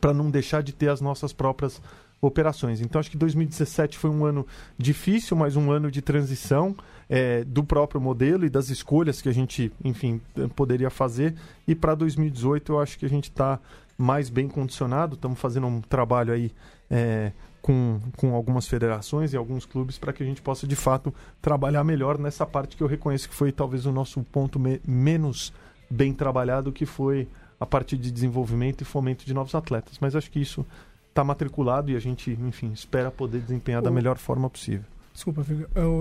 para não deixar de ter as nossas próprias operações. Então acho que 2017 foi um ano difícil, mas um ano de transição é, do próprio modelo e das escolhas que a gente, enfim, poderia fazer. E para 2018 eu acho que a gente está mais bem condicionado. Estamos fazendo um trabalho aí é, com, com algumas federações e alguns clubes para que a gente possa de fato trabalhar melhor nessa parte que eu reconheço que foi talvez o nosso ponto me menos bem trabalhado, que foi a parte de desenvolvimento e fomento de novos atletas. Mas acho que isso está matriculado e a gente, enfim, espera poder desempenhar o... da melhor forma possível. Desculpa,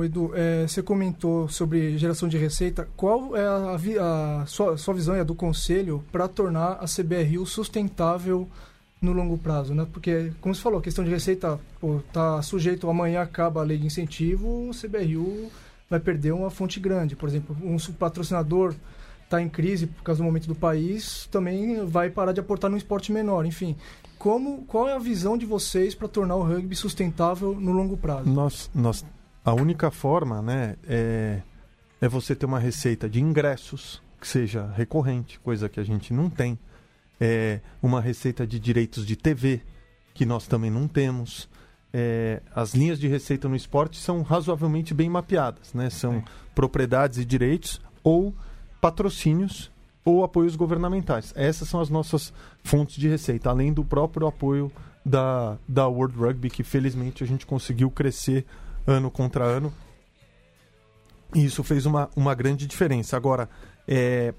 Edu, é, você comentou sobre geração de receita. Qual é a, a, a sua, sua visão e a do Conselho para tornar a CBRU sustentável no longo prazo, né? Porque, como você falou, a questão de receita está sujeito, amanhã acaba a lei de incentivo, o CBRU vai perder uma fonte grande. Por exemplo, um patrocinador está em crise por causa do momento do país, também vai parar de aportar no esporte menor. Enfim, como, qual é a visão de vocês para tornar o rugby sustentável no longo prazo? Nós, nós, a única forma né, é, é você ter uma receita de ingressos que seja recorrente, coisa que a gente não tem. É uma receita de direitos de TV, que nós também não temos. É, as linhas de receita no esporte são razoavelmente bem mapeadas, né? São é. propriedades e direitos ou patrocínios ou apoios governamentais. Essas são as nossas fontes de receita, além do próprio apoio da, da World Rugby, que felizmente a gente conseguiu crescer ano contra ano. E isso fez uma, uma grande diferença. Agora, é,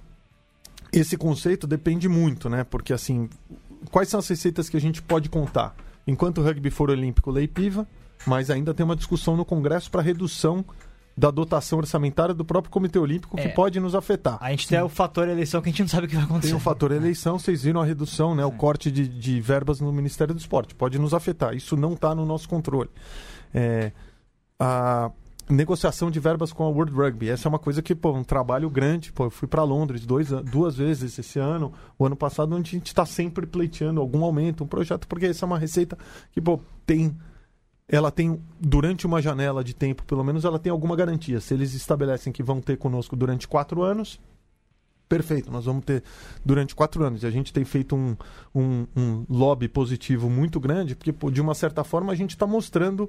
esse conceito depende muito, né? Porque, assim, quais são as receitas que a gente pode contar? Enquanto o rugby for olímpico, lei piva, mas ainda tem uma discussão no Congresso para redução da dotação orçamentária do próprio Comitê Olímpico que é. pode nos afetar. A gente Sim. tem o fator eleição que a gente não sabe o que vai acontecer. Tem o fator eleição, vocês viram a redução, né, o corte de, de verbas no Ministério do Esporte. Pode nos afetar. Isso não está no nosso controle. É, a negociação de verbas com a World Rugby. Essa é uma coisa que, pô, um trabalho grande. Pô, eu fui para Londres dois, duas vezes esse ano, o ano passado, onde a gente está sempre pleiteando algum aumento, um projeto, porque essa é uma receita que, pô, tem ela tem, durante uma janela de tempo, pelo menos, ela tem alguma garantia. Se eles estabelecem que vão ter conosco durante quatro anos, perfeito, nós vamos ter durante quatro anos. E a gente tem feito um, um, um lobby positivo muito grande, porque, de uma certa forma, a gente está mostrando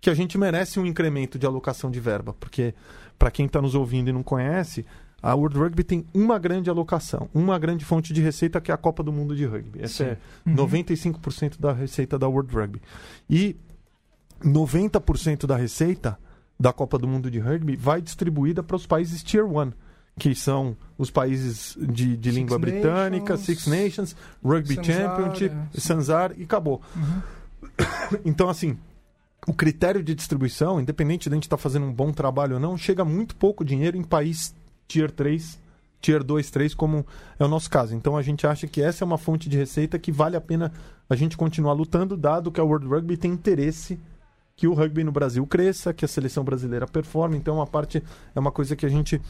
que a gente merece um incremento de alocação de verba. Porque, para quem está nos ouvindo e não conhece, a World Rugby tem uma grande alocação, uma grande fonte de receita que é a Copa do Mundo de Rugby. Essa Sim. é uhum. 95% da receita da World Rugby. E 90% da receita da Copa do Mundo de Rugby vai distribuída para os países Tier 1, que são os países de, de língua Nations, britânica, Six Nations, Rugby Sanzar, Championship, é, Sanzar e acabou. Uhum. [coughs] Então, assim, o critério de distribuição, independente de a gente estar tá fazendo um bom trabalho ou não, chega muito pouco dinheiro em país Tier 3, Tier 2, 3, como é o nosso caso. Então, a gente acha que essa é uma fonte de receita que vale a pena a gente continuar lutando, dado que a World Rugby tem interesse que o rugby no Brasil cresça, que a seleção brasileira performe. Então, uma parte é uma coisa que a gente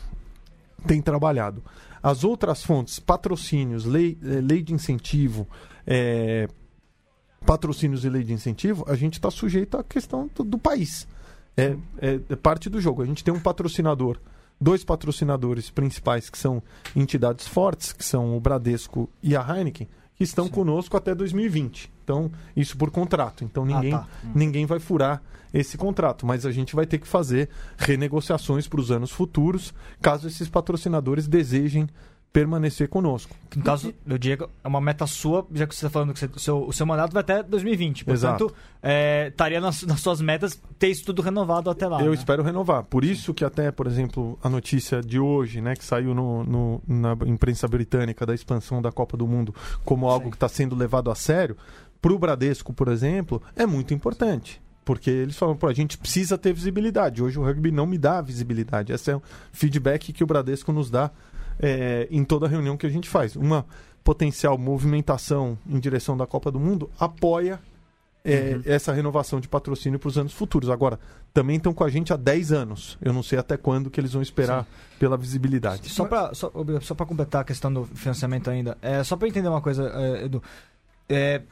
tem trabalhado. As outras fontes, patrocínios, lei, eh, lei de incentivo, é, patrocínios e lei de incentivo, a gente está sujeito à questão do, do país. É, é, é, parte do jogo. A gente tem um patrocinador, dois patrocinadores principais que são entidades fortes, que são o Bradesco e a Heineken, que estão Sim. conosco até 2020. Então, isso por contrato. Então, ah, ninguém, ah, tá. hum. ninguém vai furar esse contrato. Mas a gente vai ter que fazer renegociações para os anos futuros, caso esses patrocinadores desejem permanecer conosco. No caso do Diego, é uma meta sua, já que você está falando que você, o, seu, o seu mandato vai até 2020. Portanto, é, estaria nas, nas, suas metas ter isso tudo renovado até lá. Eu né? espero renovar. Por isso que até, por exemplo, a notícia de hoje, né, que saiu no, no na imprensa britânica da expansão da Copa do Mundo como algo Sim. que está sendo levado a sério, para o Bradesco, por exemplo, é muito importante. Porque eles falam, pô, a gente precisa ter visibilidade. Hoje o rugby não me dá visibilidade. Esse é o feedback que o Bradesco nos dá é, em toda reunião que a gente faz. Uma potencial movimentação em direção da Copa do Mundo apoia é, uhum. essa renovação de patrocínio para os anos futuros. Agora, também estão com a gente há 10 anos. Eu não sei até quando que eles vão esperar Sim. pela visibilidade. Só para só, só completar a questão do financiamento ainda, é, só para entender uma coisa, é, Edu. É,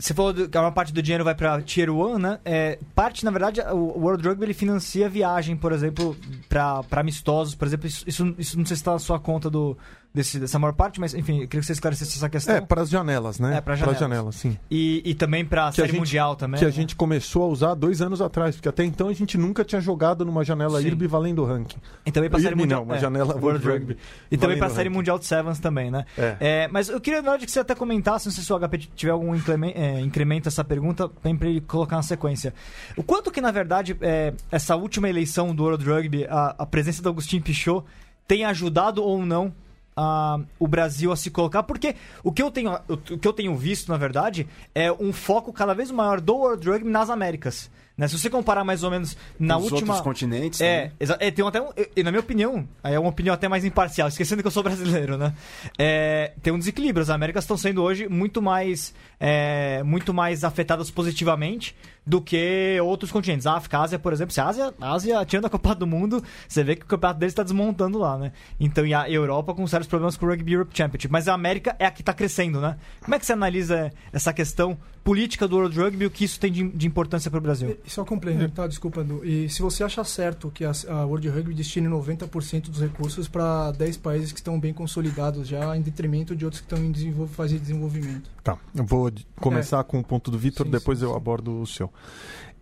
você falou que uma parte do dinheiro vai para Tier 1, né? É, parte, na verdade, o World Rugby ele financia viagem, por exemplo, para amistosos, por exemplo. Isso, isso, não sei se está na sua conta do, desse, dessa maior parte, mas enfim, eu queria que você esclarecesse essa questão. É, para as janelas, né? É, para janelas. janelas, sim. E, e também para a série gente, mundial também. Que né? a gente começou a usar dois anos atrás, porque até então a gente nunca tinha jogado numa janela sim. IRB valendo ranking. E também para a série mundial. Não, uma é, janela World, World Rugby. E também para a série mundial de Sevens também, né? É. é. mas eu queria, na hora de que você até comentasse, não sei se o HP tiver algum é, incremento essa pergunta, bem para ele colocar na sequência. O quanto que, na verdade, é, essa última eleição do World Rugby, a, a presença do Agostinho Pichot, tem ajudado ou não uh, o Brasil a se colocar, porque o que, eu tenho, o que eu tenho visto, na verdade, é um foco cada vez maior do World Rugby nas Américas. Né? Se você comparar mais ou menos na Os última. outros continentes. É, é tem até um, e na minha opinião, é uma opinião até mais imparcial, esquecendo que eu sou [laughs] brasileiro, né? É, tem um desequilíbrio. As Américas estão sendo hoje muito mais, é, muito mais afetadas positivamente do que outros continentes. A África, a Ásia, por exemplo, se a Ásia, a Ásia tirando a Copa do Mundo, você vê que o campeonato deles está desmontando lá, né? Então, e a Europa com sérios problemas com o Rugby Europe Championship. Mas a América é a que está crescendo, né? Como é que você analisa essa questão política do World Rugby o que isso tem de, de importância para o Brasil? E, só complementar, é. desculpa, Edu. E se você acha certo que a, a World Rugby destine 90% dos recursos para 10 países que estão bem consolidados já, em detrimento de outros que estão em desenvolv fase de desenvolvimento. Tá, eu vou começar é. com o ponto do Vitor, depois sim, eu sim. abordo o seu.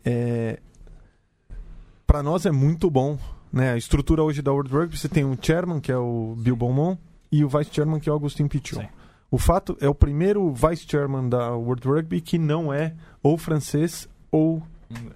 É, para nós é muito bom. Né? A estrutura hoje da World Rugby, você tem um chairman, que é o Bill Beaumont, e o vice chairman, que é o Agustin Pichot. O fato é o primeiro vice chairman da World Rugby que não é ou francês ou,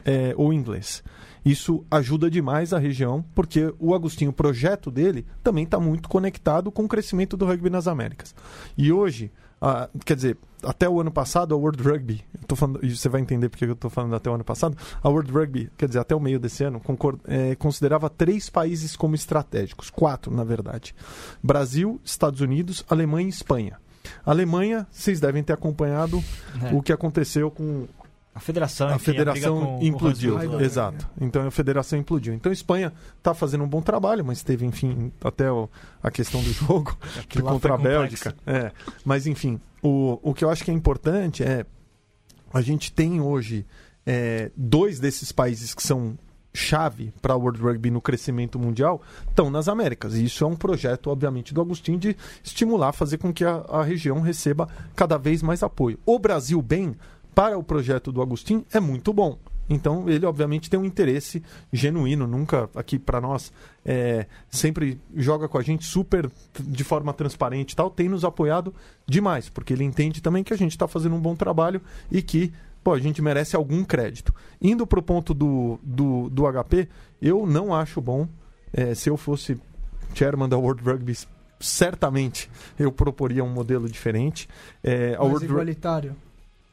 é, ou inglês. Isso ajuda demais a região, porque o Agostinho, o projeto dele, também está muito conectado com o crescimento do rugby nas Américas. E hoje, ah, quer dizer, até o ano passado, a World Rugby, falando, você vai entender porque eu estou falando até o ano passado, a World Rugby, quer dizer, até o meio desse ano, concord, é, considerava três países como estratégicos, quatro, na verdade: Brasil, Estados Unidos, Alemanha e Espanha. A Alemanha, vocês devem ter acompanhado é. o que aconteceu com a federação, a federação a implodiu, com exato. Então a federação implodiu. Então a Espanha está fazendo um bom trabalho, mas teve, enfim, até o, a questão do [laughs] jogo contra a Bélgica. É. Mas enfim, o, o que eu acho que é importante é a gente tem hoje é, dois desses países que são chave para o World Rugby no crescimento mundial estão nas Américas. E isso é um projeto, obviamente, do Agostinho de estimular, fazer com que a, a região receba cada vez mais apoio. O Brasil bem para o projeto do Agostinho é muito bom. Então, ele obviamente tem um interesse genuíno, nunca aqui para nós, é, sempre joga com a gente super de forma transparente e tal, tem nos apoiado demais, porque ele entende também que a gente está fazendo um bom trabalho e que pô, a gente merece algum crédito. Indo para o ponto do, do, do HP, eu não acho bom, é, se eu fosse chairman da World Rugby, certamente eu proporia um modelo diferente. É, a Mais World igualitário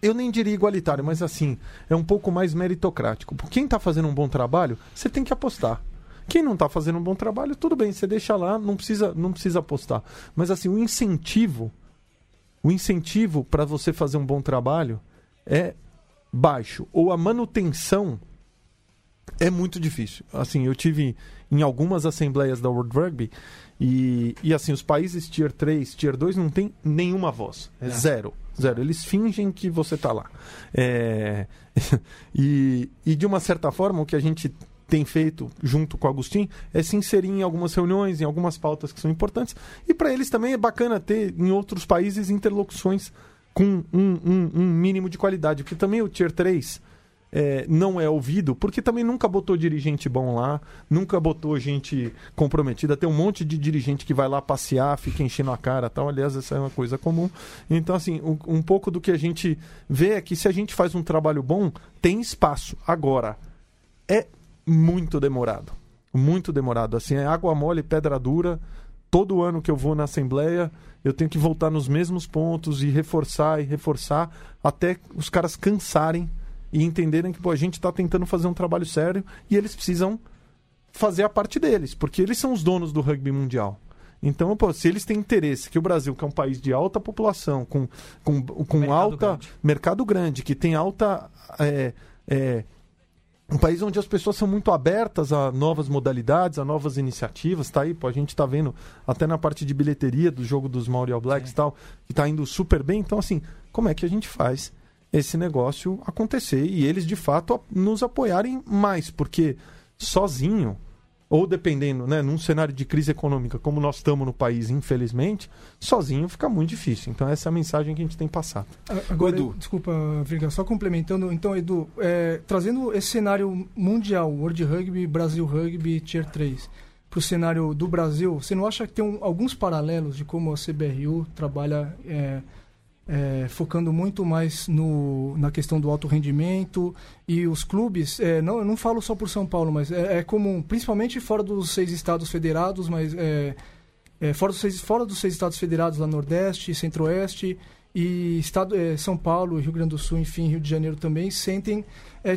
eu nem diria igualitário, mas assim, é um pouco mais meritocrático. Quem está fazendo um bom trabalho, você tem que apostar. Quem não está fazendo um bom trabalho, tudo bem, você deixa lá, não precisa, não precisa apostar. Mas assim, o incentivo, o incentivo para você fazer um bom trabalho é baixo. Ou a manutenção é muito difícil. Assim, eu tive em algumas assembleias da World Rugby e, e assim, os países Tier 3, Tier 2 não tem nenhuma voz. É, é. zero. Zero. Eles fingem que você está lá. É... [laughs] e, e, de uma certa forma, o que a gente tem feito junto com o Agostinho é se inserir em algumas reuniões, em algumas pautas que são importantes. E para eles também é bacana ter em outros países interlocuções com um, um, um mínimo de qualidade. Porque também o Tier 3 é, não é ouvido, porque também nunca botou dirigente bom lá, nunca botou gente comprometida. Tem um monte de dirigente que vai lá passear, fica enchendo a cara tal. Aliás, essa é uma coisa comum. Então, assim, um, um pouco do que a gente vê é que se a gente faz um trabalho bom, tem espaço. Agora, é muito demorado. Muito demorado. Assim, é água mole, pedra dura todo ano que eu vou na Assembleia, eu tenho que voltar nos mesmos pontos e reforçar e reforçar até os caras cansarem e entenderem que pô, a gente está tentando fazer um trabalho sério e eles precisam fazer a parte deles, porque eles são os donos do rugby mundial. Então, pô, se eles têm interesse que o Brasil, que é um país de alta população, com, com, com mercado alta grande. mercado grande, que tem alta. É, é, um país onde as pessoas são muito abertas a novas modalidades, a novas iniciativas, tá aí, pô, a gente está vendo até na parte de bilheteria do jogo dos Maori All Blacks e tal, que está indo super bem. Então, assim, como é que a gente faz esse negócio acontecer e eles de fato nos apoiarem mais? Porque sozinho ou dependendo, né, num cenário de crise econômica como nós estamos no país, infelizmente, sozinho fica muito difícil. Então essa é a mensagem que a gente tem passado. Agora, Edu. desculpa, Virga, só complementando, então, Edu, é, trazendo esse cenário mundial, World Rugby, Brasil Rugby, Tier 3, para o cenário do Brasil, você não acha que tem um, alguns paralelos de como a CBRU trabalha é, é, focando muito mais no, na questão do alto rendimento e os clubes, é, não, eu não falo só por São Paulo, mas é, é comum, principalmente fora dos seis estados federados, mas é, é, fora, dos seis, fora dos seis estados federados, lá Nordeste, Centro-Oeste e estado, é, São Paulo, Rio Grande do Sul, enfim, Rio de Janeiro também, sentem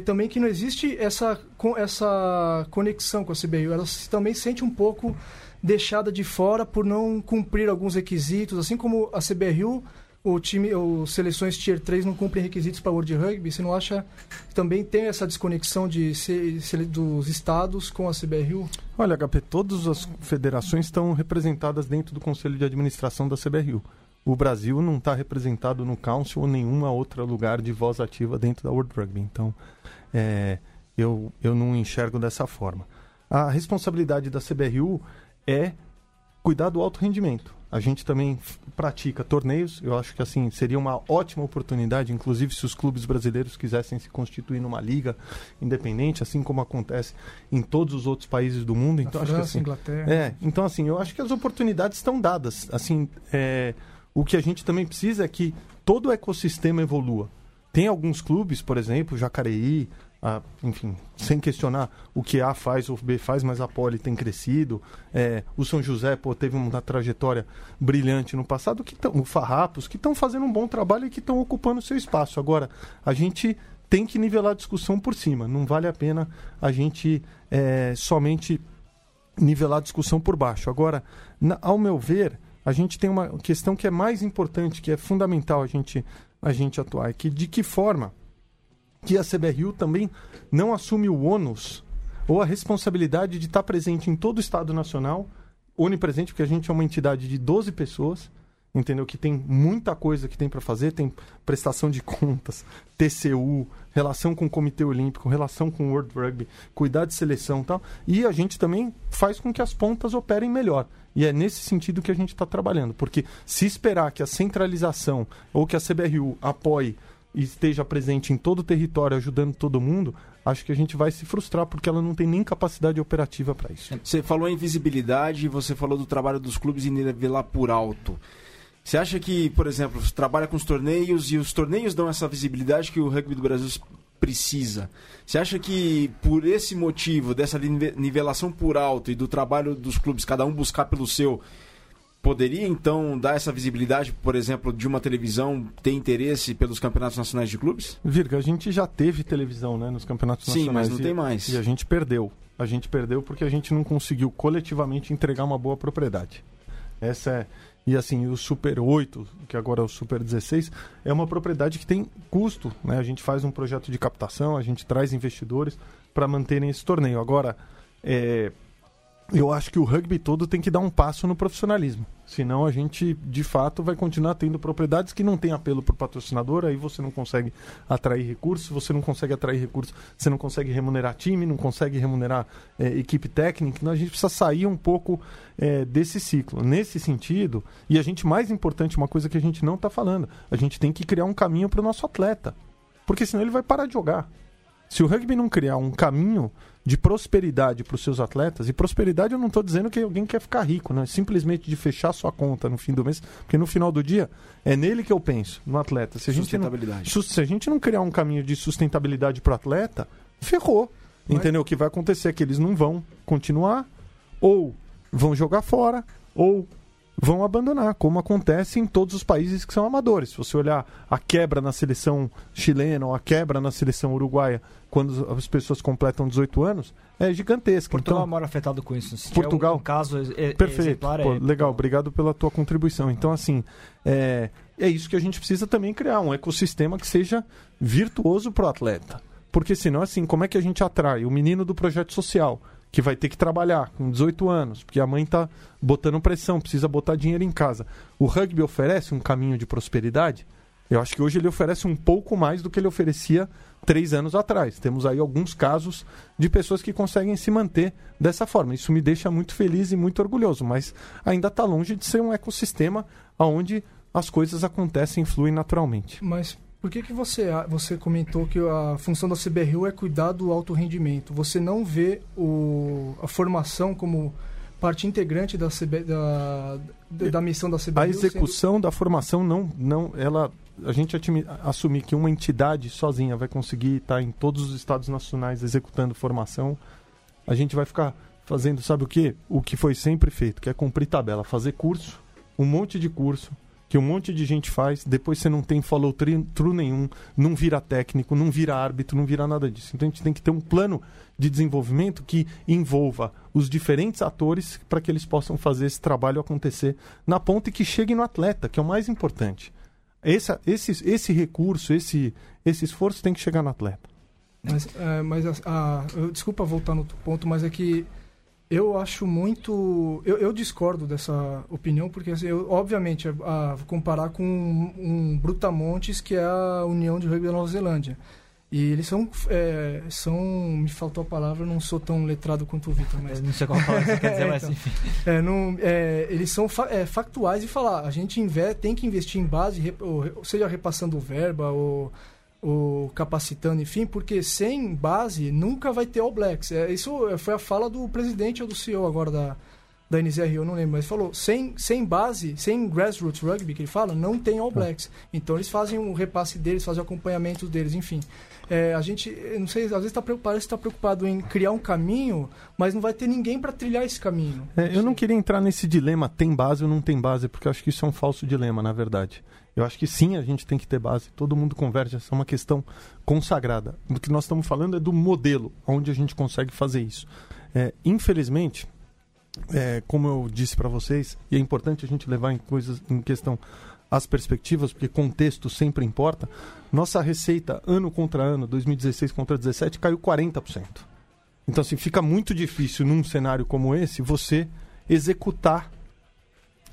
também que não existe essa, essa conexão com a CBU. Elas também sentem um pouco deixada de fora por não cumprir alguns requisitos, assim como a CBRU o time, ou seleções Tier 3 não cumprem requisitos para World Rugby? Você não acha que também tem essa desconexão de dos estados com a CBRU? Olha, HP, todas as federações estão representadas dentro do Conselho de Administração da CBRU. O Brasil não está representado no Council ou nenhuma outra lugar de voz ativa dentro da World Rugby. Então, é, eu, eu não enxergo dessa forma. A responsabilidade da CBRU é cuidar do alto rendimento a gente também pratica torneios. Eu acho que assim seria uma ótima oportunidade, inclusive se os clubes brasileiros quisessem se constituir numa liga independente, assim como acontece em todos os outros países do mundo. Então França, acho que assim, Inglaterra. É, então assim, eu acho que as oportunidades estão dadas. Assim, é, o que a gente também precisa é que todo o ecossistema evolua. Tem alguns clubes, por exemplo, Jacareí, a, enfim, sem questionar o que A faz ou B faz, mas a Poli tem crescido. É, o São José pô, teve uma trajetória brilhante no passado, que tão, o Farrapos, que estão fazendo um bom trabalho e que estão ocupando seu espaço. Agora, a gente tem que nivelar a discussão por cima. Não vale a pena a gente é, somente nivelar a discussão por baixo. Agora, na, ao meu ver, a gente tem uma questão que é mais importante, que é fundamental a gente, a gente atuar, é que de que forma que a CBRU também não assume o ônus ou a responsabilidade de estar presente em todo o Estado Nacional, onipresente, porque a gente é uma entidade de 12 pessoas, entendeu? Que tem muita coisa que tem para fazer, tem prestação de contas, TCU, relação com o Comitê Olímpico, relação com o World Rugby, cuidar de seleção e tal. E a gente também faz com que as pontas operem melhor. E é nesse sentido que a gente está trabalhando, porque se esperar que a centralização ou que a CBRU apoie e esteja presente em todo o território ajudando todo mundo, acho que a gente vai se frustrar porque ela não tem nem capacidade operativa para isso. Você falou em visibilidade, você falou do trabalho dos clubes em nivelar por alto. Você acha que, por exemplo, você trabalha com os torneios e os torneios dão essa visibilidade que o rugby do Brasil precisa? Você acha que por esse motivo, dessa nivelação por alto e do trabalho dos clubes, cada um buscar pelo seu, Poderia então dar essa visibilidade, por exemplo, de uma televisão ter interesse pelos campeonatos nacionais de clubes? Virga, a gente já teve televisão né, nos campeonatos Sim, nacionais. Sim, mas não e, tem mais. E a gente perdeu. A gente perdeu porque a gente não conseguiu coletivamente entregar uma boa propriedade. Essa é. E assim, o Super 8, que agora é o Super 16, é uma propriedade que tem custo. Né? A gente faz um projeto de captação, a gente traz investidores para manterem esse torneio. Agora, é, eu acho que o rugby todo tem que dar um passo no profissionalismo. Senão a gente, de fato, vai continuar tendo propriedades que não têm apelo para o patrocinador, aí você não consegue atrair recursos, você não consegue atrair recursos, você não consegue remunerar time, não consegue remunerar é, equipe técnica. Então a gente precisa sair um pouco é, desse ciclo. Nesse sentido, e a gente, mais importante, uma coisa que a gente não está falando, a gente tem que criar um caminho para o nosso atleta. Porque senão ele vai parar de jogar. Se o rugby não criar um caminho de prosperidade para os seus atletas, e prosperidade eu não estou dizendo que alguém quer ficar rico, né? simplesmente de fechar sua conta no fim do mês, porque no final do dia é nele que eu penso, no atleta. Se a gente não, se a gente não criar um caminho de sustentabilidade para o atleta, ferrou. Mas... Entendeu? O que vai acontecer é que eles não vão continuar, ou vão jogar fora, ou vão abandonar, como acontece em todos os países que são amadores. Se você olhar a quebra na seleção chilena ou a quebra na seleção uruguaia, quando as pessoas completam 18 anos, é gigantesca. Portugal então, é o maior afetado com isso. Se Portugal. Um, um caso e, Perfeito. Pô, é... legal, obrigado pela tua contribuição. Então, assim, é, é isso que a gente precisa também criar, um ecossistema que seja virtuoso para o atleta. Porque senão, assim, como é que a gente atrai o menino do projeto social? Que vai ter que trabalhar com 18 anos, porque a mãe está botando pressão, precisa botar dinheiro em casa. O rugby oferece um caminho de prosperidade? Eu acho que hoje ele oferece um pouco mais do que ele oferecia três anos atrás. Temos aí alguns casos de pessoas que conseguem se manter dessa forma. Isso me deixa muito feliz e muito orgulhoso, mas ainda está longe de ser um ecossistema onde as coisas acontecem e fluem naturalmente. Mas por que, que você, você comentou que a função da CBRU é cuidar do alto rendimento? Você não vê o, a formação como parte integrante da, CB, da, da missão da CBRU? A execução sendo... da formação não, não ela a gente assumir que uma entidade sozinha vai conseguir estar em todos os estados nacionais executando formação, a gente vai ficar fazendo, sabe o que? O que foi sempre feito, que é cumprir tabela, fazer curso, um monte de curso, que um monte de gente faz, depois você não tem follow through nenhum, não vira técnico, não vira árbitro, não vira nada disso. Então a gente tem que ter um plano de desenvolvimento que envolva os diferentes atores para que eles possam fazer esse trabalho acontecer na ponta e que chegue no atleta, que é o mais importante. Esse, esse, esse recurso, esse, esse esforço tem que chegar no atleta. Mas, é, mas a, a, desculpa voltar no ponto, mas é que eu acho muito. Eu, eu, discordo dessa opinião, porque, assim, eu, obviamente, a, a, comparar com um, um, Brutamontes, que é a União de Rugby da Nova Zelândia. E eles são, é, são. Me faltou a palavra, não sou tão letrado quanto o Vitor, mas. Não sei qual palavra você [laughs] quer dizer, é, mas então, enfim. É, não, é, eles são fa é, factuais e falar, a gente inve tem que investir em base, ou, seja repassando verba, ou o capacitando, enfim, porque sem base nunca vai ter All Blacks. É, isso foi a fala do presidente ou do CEO agora da, da NZR, eu não lembro, mas falou, sem, sem base, sem grassroots rugby, que ele fala, não tem All Blacks. Então eles fazem o repasse deles, fazem o acompanhamento deles, enfim. É, a gente, não sei, às vezes tá, parece estar tá preocupado em criar um caminho, mas não vai ter ninguém para trilhar esse caminho. É, eu não queria entrar nesse dilema, tem base ou não tem base, porque eu acho que isso é um falso dilema, na verdade. Eu acho que sim, a gente tem que ter base. Todo mundo converge, essa é uma questão consagrada. O que nós estamos falando é do modelo, onde a gente consegue fazer isso. É, infelizmente, é, como eu disse para vocês, e é importante a gente levar em coisas em questão as perspectivas, porque contexto sempre importa. Nossa receita ano contra ano, 2016 contra 2017, caiu 40%. Então, assim, fica muito difícil num cenário como esse você executar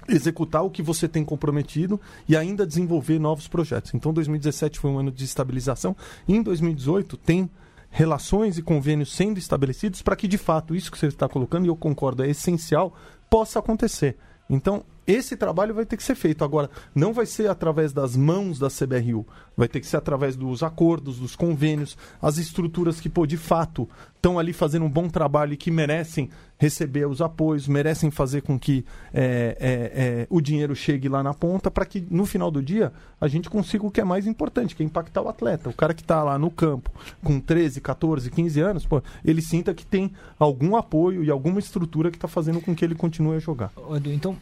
executar o que você tem comprometido e ainda desenvolver novos projetos. Então 2017 foi um ano de estabilização e em 2018 tem relações e convênios sendo estabelecidos para que de fato isso que você está colocando e eu concordo é essencial possa acontecer. Então esse trabalho vai ter que ser feito. Agora, não vai ser através das mãos da CBRU, vai ter que ser através dos acordos, dos convênios, as estruturas que, pô, de fato, estão ali fazendo um bom trabalho e que merecem receber os apoios, merecem fazer com que é, é, é, o dinheiro chegue lá na ponta para que no final do dia a gente consiga o que é mais importante, que é impactar o atleta. O cara que está lá no campo com 13, 14, 15 anos, pô, ele sinta que tem algum apoio e alguma estrutura que está fazendo com que ele continue a jogar. Então,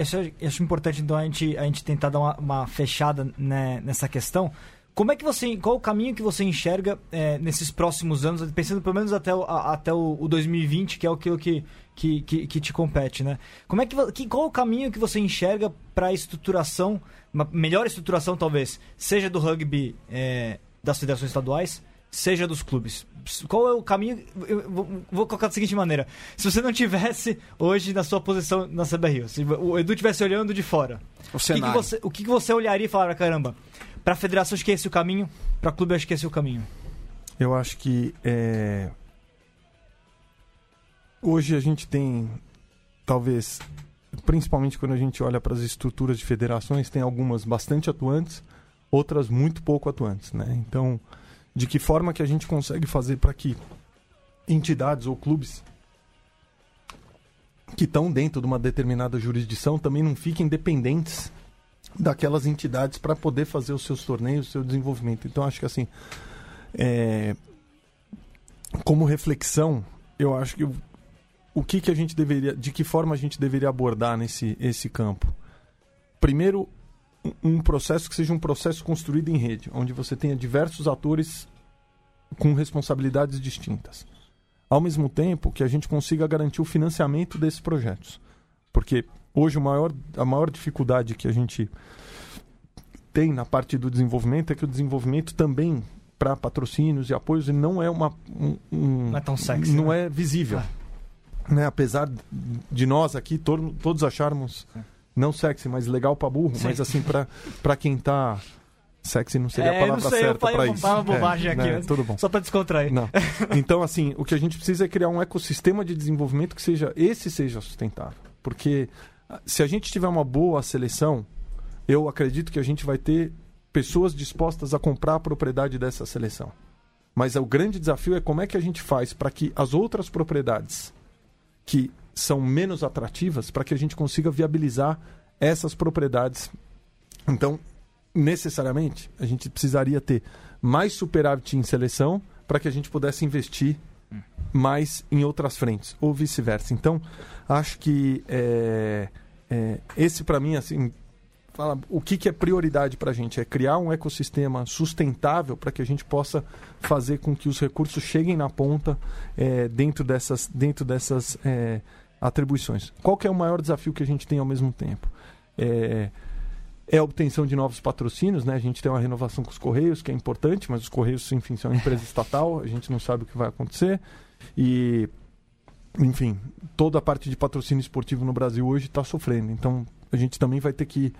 é, eu acho importante então, a, gente, a gente tentar dar uma, uma fechada né, nessa questão. Como é que você, qual o caminho que você enxerga é, nesses próximos anos, pensando pelo menos até o, a, até o, o 2020, que é aquilo que, que, que, que, te compete, né? Como é que, que qual o caminho que você enxerga para a estruturação, uma melhor estruturação talvez, seja do rugby é, das federações estaduais, seja dos clubes? Qual é o caminho? Eu vou, vou colocar da seguinte maneira: se você não tivesse hoje na sua posição na CBRU, se o Edu estivesse olhando de fora, o, o que, que, você, o que, que você olharia e falaria, caramba? Para a federação acho que esse é o caminho, para clube acho que esse é o caminho. Eu acho que é... hoje a gente tem, talvez, principalmente quando a gente olha para as estruturas de federações, tem algumas bastante atuantes, outras muito pouco atuantes, né? Então, de que forma que a gente consegue fazer para que entidades ou clubes que estão dentro de uma determinada jurisdição também não fiquem dependentes daquelas entidades para poder fazer os seus torneios, o seu desenvolvimento. Então, acho que assim, é... como reflexão, eu acho que o que, que a gente deveria, de que forma a gente deveria abordar nesse esse campo? Primeiro, um- processo que seja um processo construído em rede, onde você tenha diversos atores com responsabilidades distintas. Ao mesmo tempo que a gente consiga garantir o financiamento desses projetos. Porque hoje o maior, a maior dificuldade que a gente tem na parte do desenvolvimento é que o desenvolvimento também para patrocínios e apoios não é uma um- um- Não é tão sexy, não né? é visível né apesar de nós aqui to- todos acharmos não sexy mas legal para burro Sim. mas assim para para quem tá sexy não seria É, a eu palavra sei, eu certa para isso uma bobagem É, aqui né, antes. tudo bom Só pra descontrair. não. Então, assim, o que a gente precisa é criar um ecossistema de desenvolvimento que seja esse seja sustentável. Porque ah, se a gente tiver uma boa seleção, eu acredito que a gente vai ter pessoas dispostas a comprar a propriedade dessa seleção. Mas o grande desafio é como é que a gente faz para que as outras propriedades que são menos atrativas, para que a gente consiga viabilizar essas propriedades. Então, necessariamente, a gente precisaria ter mais superávit em seleção para que a gente pudesse investir mais em outras frentes, ou vice-versa. Então, acho que é, é, esse, para mim, assim, fala, o que, que é prioridade para a gente? É criar um ecossistema sustentável para que a gente possa fazer com que os recursos cheguem na ponta é, dentro dessas, dentro dessas é, atribuições. Qual que é o maior desafio que a gente tem ao mesmo tempo? É, é a obtenção de novos patrocínios, né? A gente tem uma renovação com os Correios, que é importante, mas os Correios, enfim, são uma empresa estatal, a gente não sabe o que vai acontecer. E, enfim, toda a parte de patrocínio esportivo no Brasil hoje está sofrendo. Então, a gente também vai ter que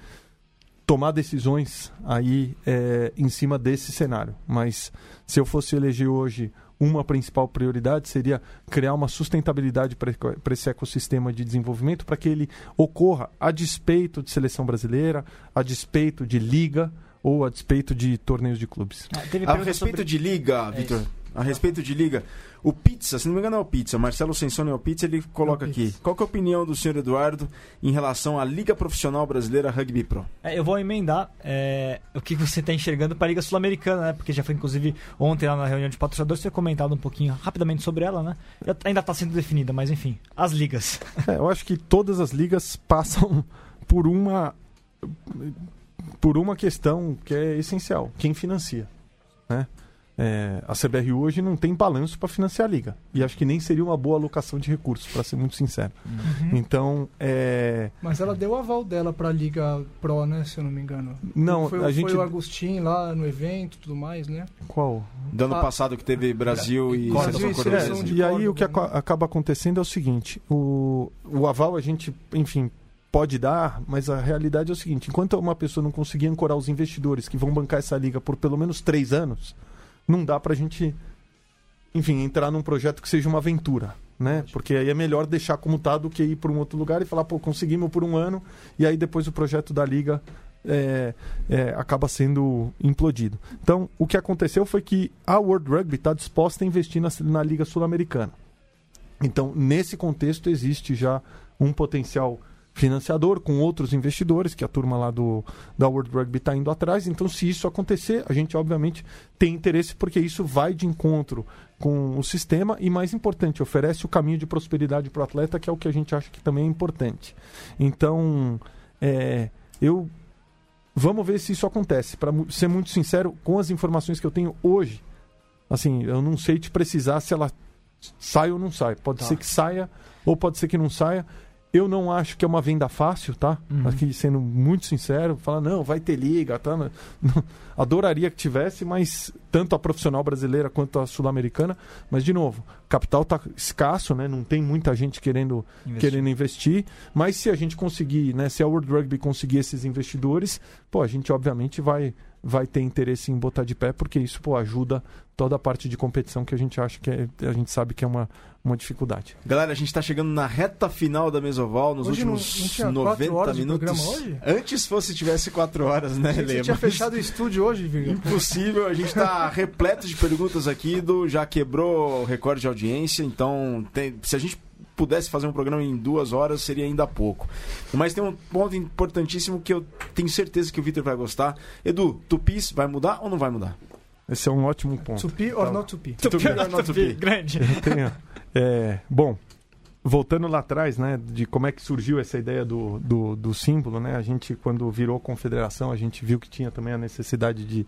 tomar decisões aí é, em cima desse cenário. Mas se eu fosse eleger hoje uma principal prioridade seria criar uma sustentabilidade para esse ecossistema de desenvolvimento para que ele ocorra a despeito de seleção brasileira, a despeito de liga ou a despeito de torneios de clubes. Ah, teve A respeito sobre- de liga, É Vitor. isso. A respeito de liga, o Pizza, se não me engano é o Pizza, Marcelo Sensoni é o Pizza, ele coloca É aqui. Pizza. Qual que é a opinião do senhor Eduardo em relação à Liga Profissional Brasileira Rugby Pro? É, eu vou emendar é, o que você está enxergando para a Liga Sul-Americana, né? Porque já foi, inclusive, ontem lá na reunião de patrocinadores, você comentado um pouquinho rapidamente sobre ela, né? Já- ainda está sendo definida, mas enfim, as ligas. [laughs] É, eu acho que todas as ligas passam por uma por uma questão que é essencial, quem financia, né? É, a CBR hoje não tem balanço para financiar a liga e acho que nem seria uma boa alocação de recursos, para ser muito sincero. Então, é, Mas ela deu o aval dela pra Liga Pro, né? Se eu não me engano. não, foi, a gente foi o Agostinho lá no evento e tudo mais, né? qual Do ano Ah. passado que teve Brasil e Brasil e de e aí o que aca- acaba acontecendo é o seguinte: o, o aval a gente, enfim, pode dar, mas a realidade é o seguinte: enquanto uma pessoa não conseguir ancorar os investidores que vão bancar essa liga por pelo menos três anos, não dá pra gente, enfim, entrar num projeto que seja uma aventura. Né? Porque aí é melhor deixar como tá do que ir para um outro lugar e falar, pô, conseguimos por um ano, e aí depois o projeto da liga é, é, acaba sendo implodido. Então, o que aconteceu foi que a World Rugby está disposta a investir na, na Liga Sul-Americana. Então, nesse contexto, existe já um potencial financiador com outros investidores, que a turma lá do, da World Rugby está indo atrás. Então, se isso acontecer, a gente, obviamente, tem interesse, porque isso vai de encontro com o sistema e, mais importante, oferece o caminho de prosperidade para o atleta, que é o que a gente acha que também é importante. Então, é, eu Vamos ver se isso acontece. Para ser muito sincero, com as informações que eu tenho hoje, assim, eu não sei te precisar se ela sai ou não sai. Pode Tá. ser que saia ou pode ser que não saia. Eu não acho que é uma venda fácil, tá? Uhum. Aqui sendo muito sincero, falar, não, vai ter liga, tá? Não- Adoraria que tivesse, mas tanto a profissional brasileira quanto a sul-americana. Mas, de novo, capital tá escasso, né? Não tem muita gente querendo Investir. querendo investir, mas se a gente conseguir, né, se a World Rugby conseguir esses investidores, pô, a gente obviamente vai vai ter interesse em botar de pé, porque isso, pô, ajuda toda a parte de competição que a gente acha que é, a gente sabe que é uma, uma dificuldade. Galera, a gente tá chegando na reta final da Mesoval, nos Hoje não- últimos não tinha quatro 90 horas de minutos. hoje? Antes fosse tivesse 4 horas, né, Você Lê? tinha Mas- fechado o estúdio hoje, Virga? Impossível, a gente tá repleto de perguntas aqui, do já quebrou o recorde de audiência, então tem- se a gente pudesse fazer um programa em duas horas, seria ainda pouco. Mas tem um ponto importantíssimo que eu tenho certeza que o Vitor vai gostar. Edu, Tupis vai mudar ou não vai mudar? Esse é um ótimo ponto. Tupi or not tupi? Tupi or not tupi? Grande. Tenho, é, bom, voltando lá atrás, né, de como é que surgiu essa ideia do, do, do, símbolo, né? A gente, quando virou confederação, a gente viu que tinha também a necessidade de,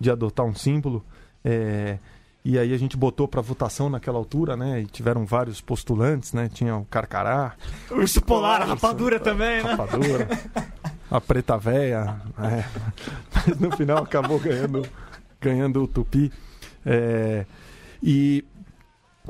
de adotar um símbolo. É, e aí a gente botou para votação naquela altura, né? E tiveram vários postulantes, né? Tinha o Carcará. O urso polar, a rapadura também, né? Rapadura. a preta véia. É. [laughs] Mas no final acabou ganhando, ganhando o tupi. É, e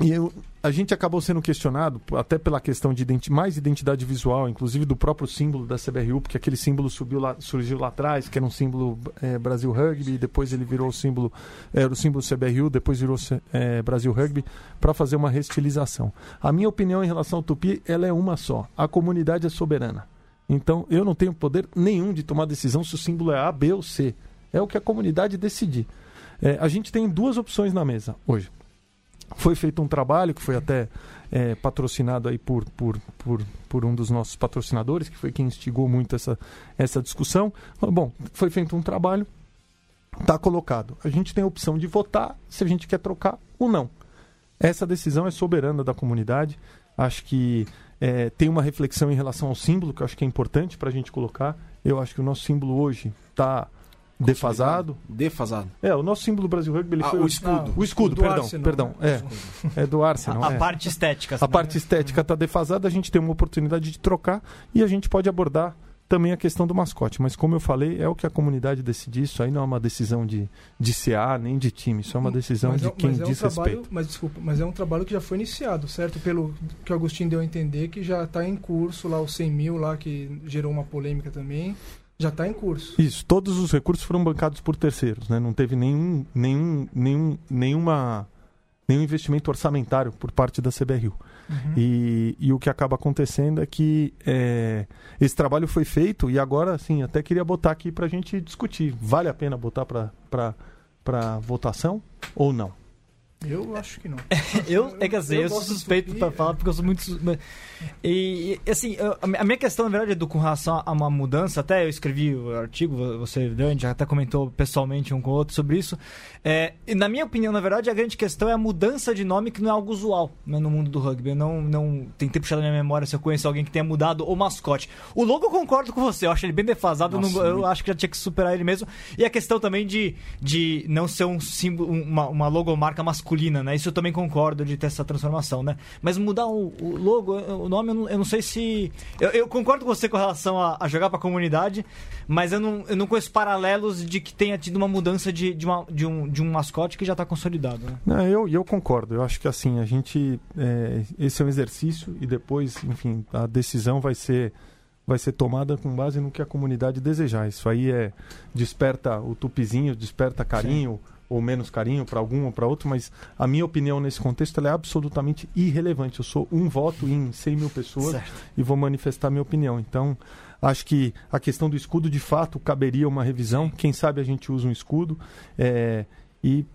e eu, a gente acabou sendo questionado, até pela questão de identi mais identidade visual, inclusive do próprio símbolo da CBRU, porque aquele símbolo lá, surgiu lá atrás, que era um símbolo é, Brasil Rugby, depois ele virou o símbolo, era o símbolo CBRU, depois virou é, Brasil Rugby, para fazer uma restilização. A minha opinião em relação ao Tupi, ela é uma só. A comunidade é soberana. Então, eu não tenho poder nenhum de tomar decisão se o símbolo é A, B ou C. É o que a comunidade decidir. É, a gente tem duas opções na mesa hoje foi feito um trabalho que foi até é, patrocinado aí por, por, por, por um dos nossos patrocinadores, que foi quem instigou muito essa, essa discussão. Bom, foi feito um trabalho, está colocado. A gente tem a opção de votar se a gente quer trocar ou não. Essa decisão é soberana da comunidade. Acho que é, tem uma reflexão em relação ao símbolo, que eu acho que é importante para a gente colocar. Eu acho que o nosso símbolo hoje está defasado. Defasado. É, o nosso símbolo do Brasil Rugby ele ah, foi o escudo. o escudo, perdão, Arsenal, perdão. Né? É, é do Arsenal. A, é. parte estética. A parte estética está defasada, a gente tem uma oportunidade de trocar e a gente pode abordar também a questão do mascote. Mas como eu falei, é o que a comunidade decide. Isso aí não é uma decisão de, de CA nem de time. Isso é uma decisão mas de é, quem mas é um diz trabalho, respeito. Mas desculpa, mas é um trabalho que já foi iniciado, certo? Pelo que o Agostinho deu a entender, que já está em curso lá os 100 mil lá, que gerou uma polêmica também. Já está em curso. Isso, todos os recursos foram bancados por terceiros, né? Não teve nenhum, nenhum, nenhum, nenhuma, nenhum investimento orçamentário por parte da CBRU. Uhum. E, e o que acaba acontecendo é que é, esse trabalho foi feito e agora, assim, até queria botar aqui para a gente discutir. Vale a pena botar para votação ou não? Eu acho que não. [laughs] eu, é que assim, eu, eu sou suspeito para falar porque eu sou muito. E, assim, a minha questão, na verdade, é do, com relação a uma mudança, até eu escrevi o artigo, você, Dante, já até comentou pessoalmente um com o outro sobre isso. É, na minha opinião, na verdade, a grande questão é a mudança de nome que não é algo usual né, no mundo do rugby. Eu não, não tentei puxar da minha memória se eu conheço alguém que tenha mudado o mascote. O logo eu concordo com você, eu acho ele bem defasado, Nossa, eu, não, eu acho que já tinha que superar ele mesmo. E a questão também de, de não ser um símbolo, uma, uma logomarca masculina, né? Isso eu também concordo de ter essa transformação, né? Mas mudar o, o logo, o nome, eu não, eu não sei se. Eu, eu, concordo com você com relação a, a jogar para a comunidade, mas eu não, eu não conheço paralelos de que tenha tido uma mudança de, de, uma, de, um, de um mascote que já está consolidado. Né? Não, eu, eu concordo. Eu acho que assim, a gente. É, esse é um exercício e depois, enfim, a decisão vai ser vai ser tomada com base no que a comunidade desejar. Isso aí é desperta o tupizinho, desperta carinho, Sim ou menos carinho para algum ou para outro, mas a minha opinião nesse contexto é absolutamente irrelevante. Eu sou um voto em 100 mil pessoas certo. e vou manifestar minha opinião. Então, acho que a questão do escudo, de fato, caberia uma revisão. Quem sabe a gente usa um escudo. É, e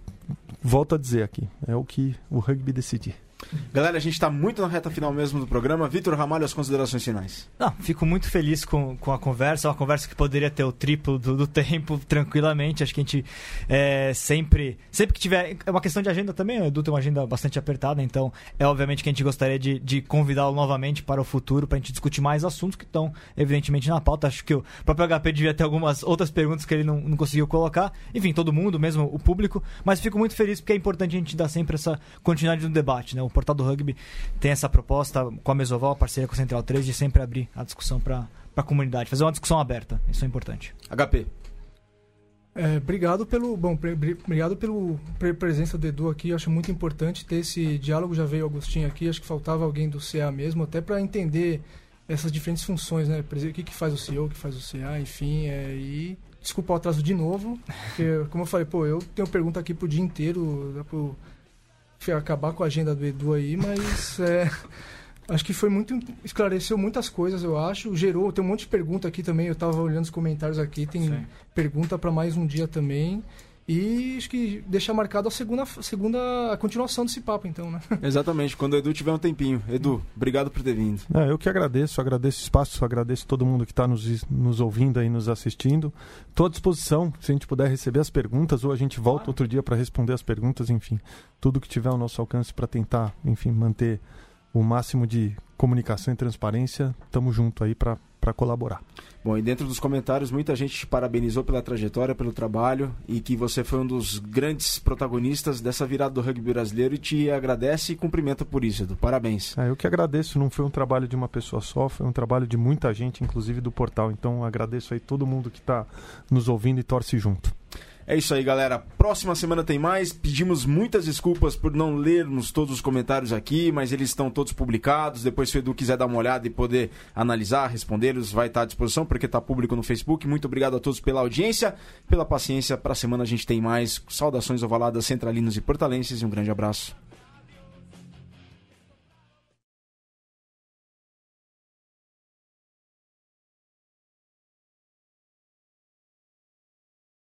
volto a dizer aqui, é o que o rugby decidir. Galera, a gente está muito na reta final mesmo do programa. Vitor Ramalho, as considerações finais. Não, fico muito feliz com, com a conversa. É uma conversa que poderia ter o triplo do, do [laughs] tempo tranquilamente. Acho que a gente é, sempre, sempre que tiver. É uma questão de agenda também. O Edu tem uma agenda bastante apertada, então é obviamente que a gente gostaria de, de convidá-lo novamente para o futuro para a gente discutir mais assuntos que estão, evidentemente, na pauta. Acho que o próprio HP devia ter algumas outras perguntas que ele não, não conseguiu colocar. Enfim, todo mundo, mesmo o público. Mas fico muito feliz porque é importante a gente dar sempre essa continuidade no debate, né? O Portal do Rugby tem essa proposta com a Mesoval, a parceria com a Central 3, de sempre abrir a discussão para a comunidade, fazer uma discussão aberta. Isso é importante. HP. É, obrigado pelo bom, obrigado pelo presença do Edu aqui. acho muito importante ter esse diálogo. Já veio o Agostinho aqui. Acho que faltava alguém do CA mesmo, até para entender essas diferentes funções, né? O que, que faz o CEO, o que faz o CA, enfim. É, e desculpa o atraso de novo, porque, como eu falei, pô, eu tenho pergunta aqui pro dia inteiro, dá pro acabar com a agenda do Edu aí, mas é, acho que foi muito. esclareceu muitas coisas, eu acho. Gerou, tem um monte de pergunta aqui também. Eu estava olhando os comentários aqui, tem Sim. pergunta para mais um dia também. E acho que deixar marcado a segunda, segunda a continuação desse papo, então, né? [laughs] Exatamente, quando o Edu tiver um tempinho. Edu, obrigado por ter vindo. É, eu que agradeço, agradeço o espaço, agradeço todo mundo que está nos, nos ouvindo e nos assistindo. Estou à disposição, se a gente puder receber as perguntas, ou a gente volta outro dia para responder as perguntas, enfim, tudo que tiver ao nosso alcance para tentar, enfim, manter o máximo de comunicação e transparência. Estamos junto aí para colaborar. Bom, e dentro dos comentários, muita gente te parabenizou pela trajetória, pelo trabalho e que você foi um dos grandes protagonistas dessa virada do rugby brasileiro e te agradece e cumprimenta por isso, Edu. Parabéns. É, eu que agradeço, não foi um trabalho de uma pessoa só, foi um trabalho de muita gente, inclusive do portal. Então agradeço aí todo mundo que está nos ouvindo e torce junto. É isso aí, galera. Próxima semana tem mais. Pedimos muitas desculpas por não lermos todos os comentários aqui, mas eles estão todos publicados. Depois, se o Edu quiser dar uma olhada e poder analisar, respondê-los, vai estar à disposição, porque está público no Facebook. Muito obrigado a todos pela audiência, pela paciência. Para a semana a gente tem mais. Saudações ovaladas, centralinos e portalenses e um grande abraço.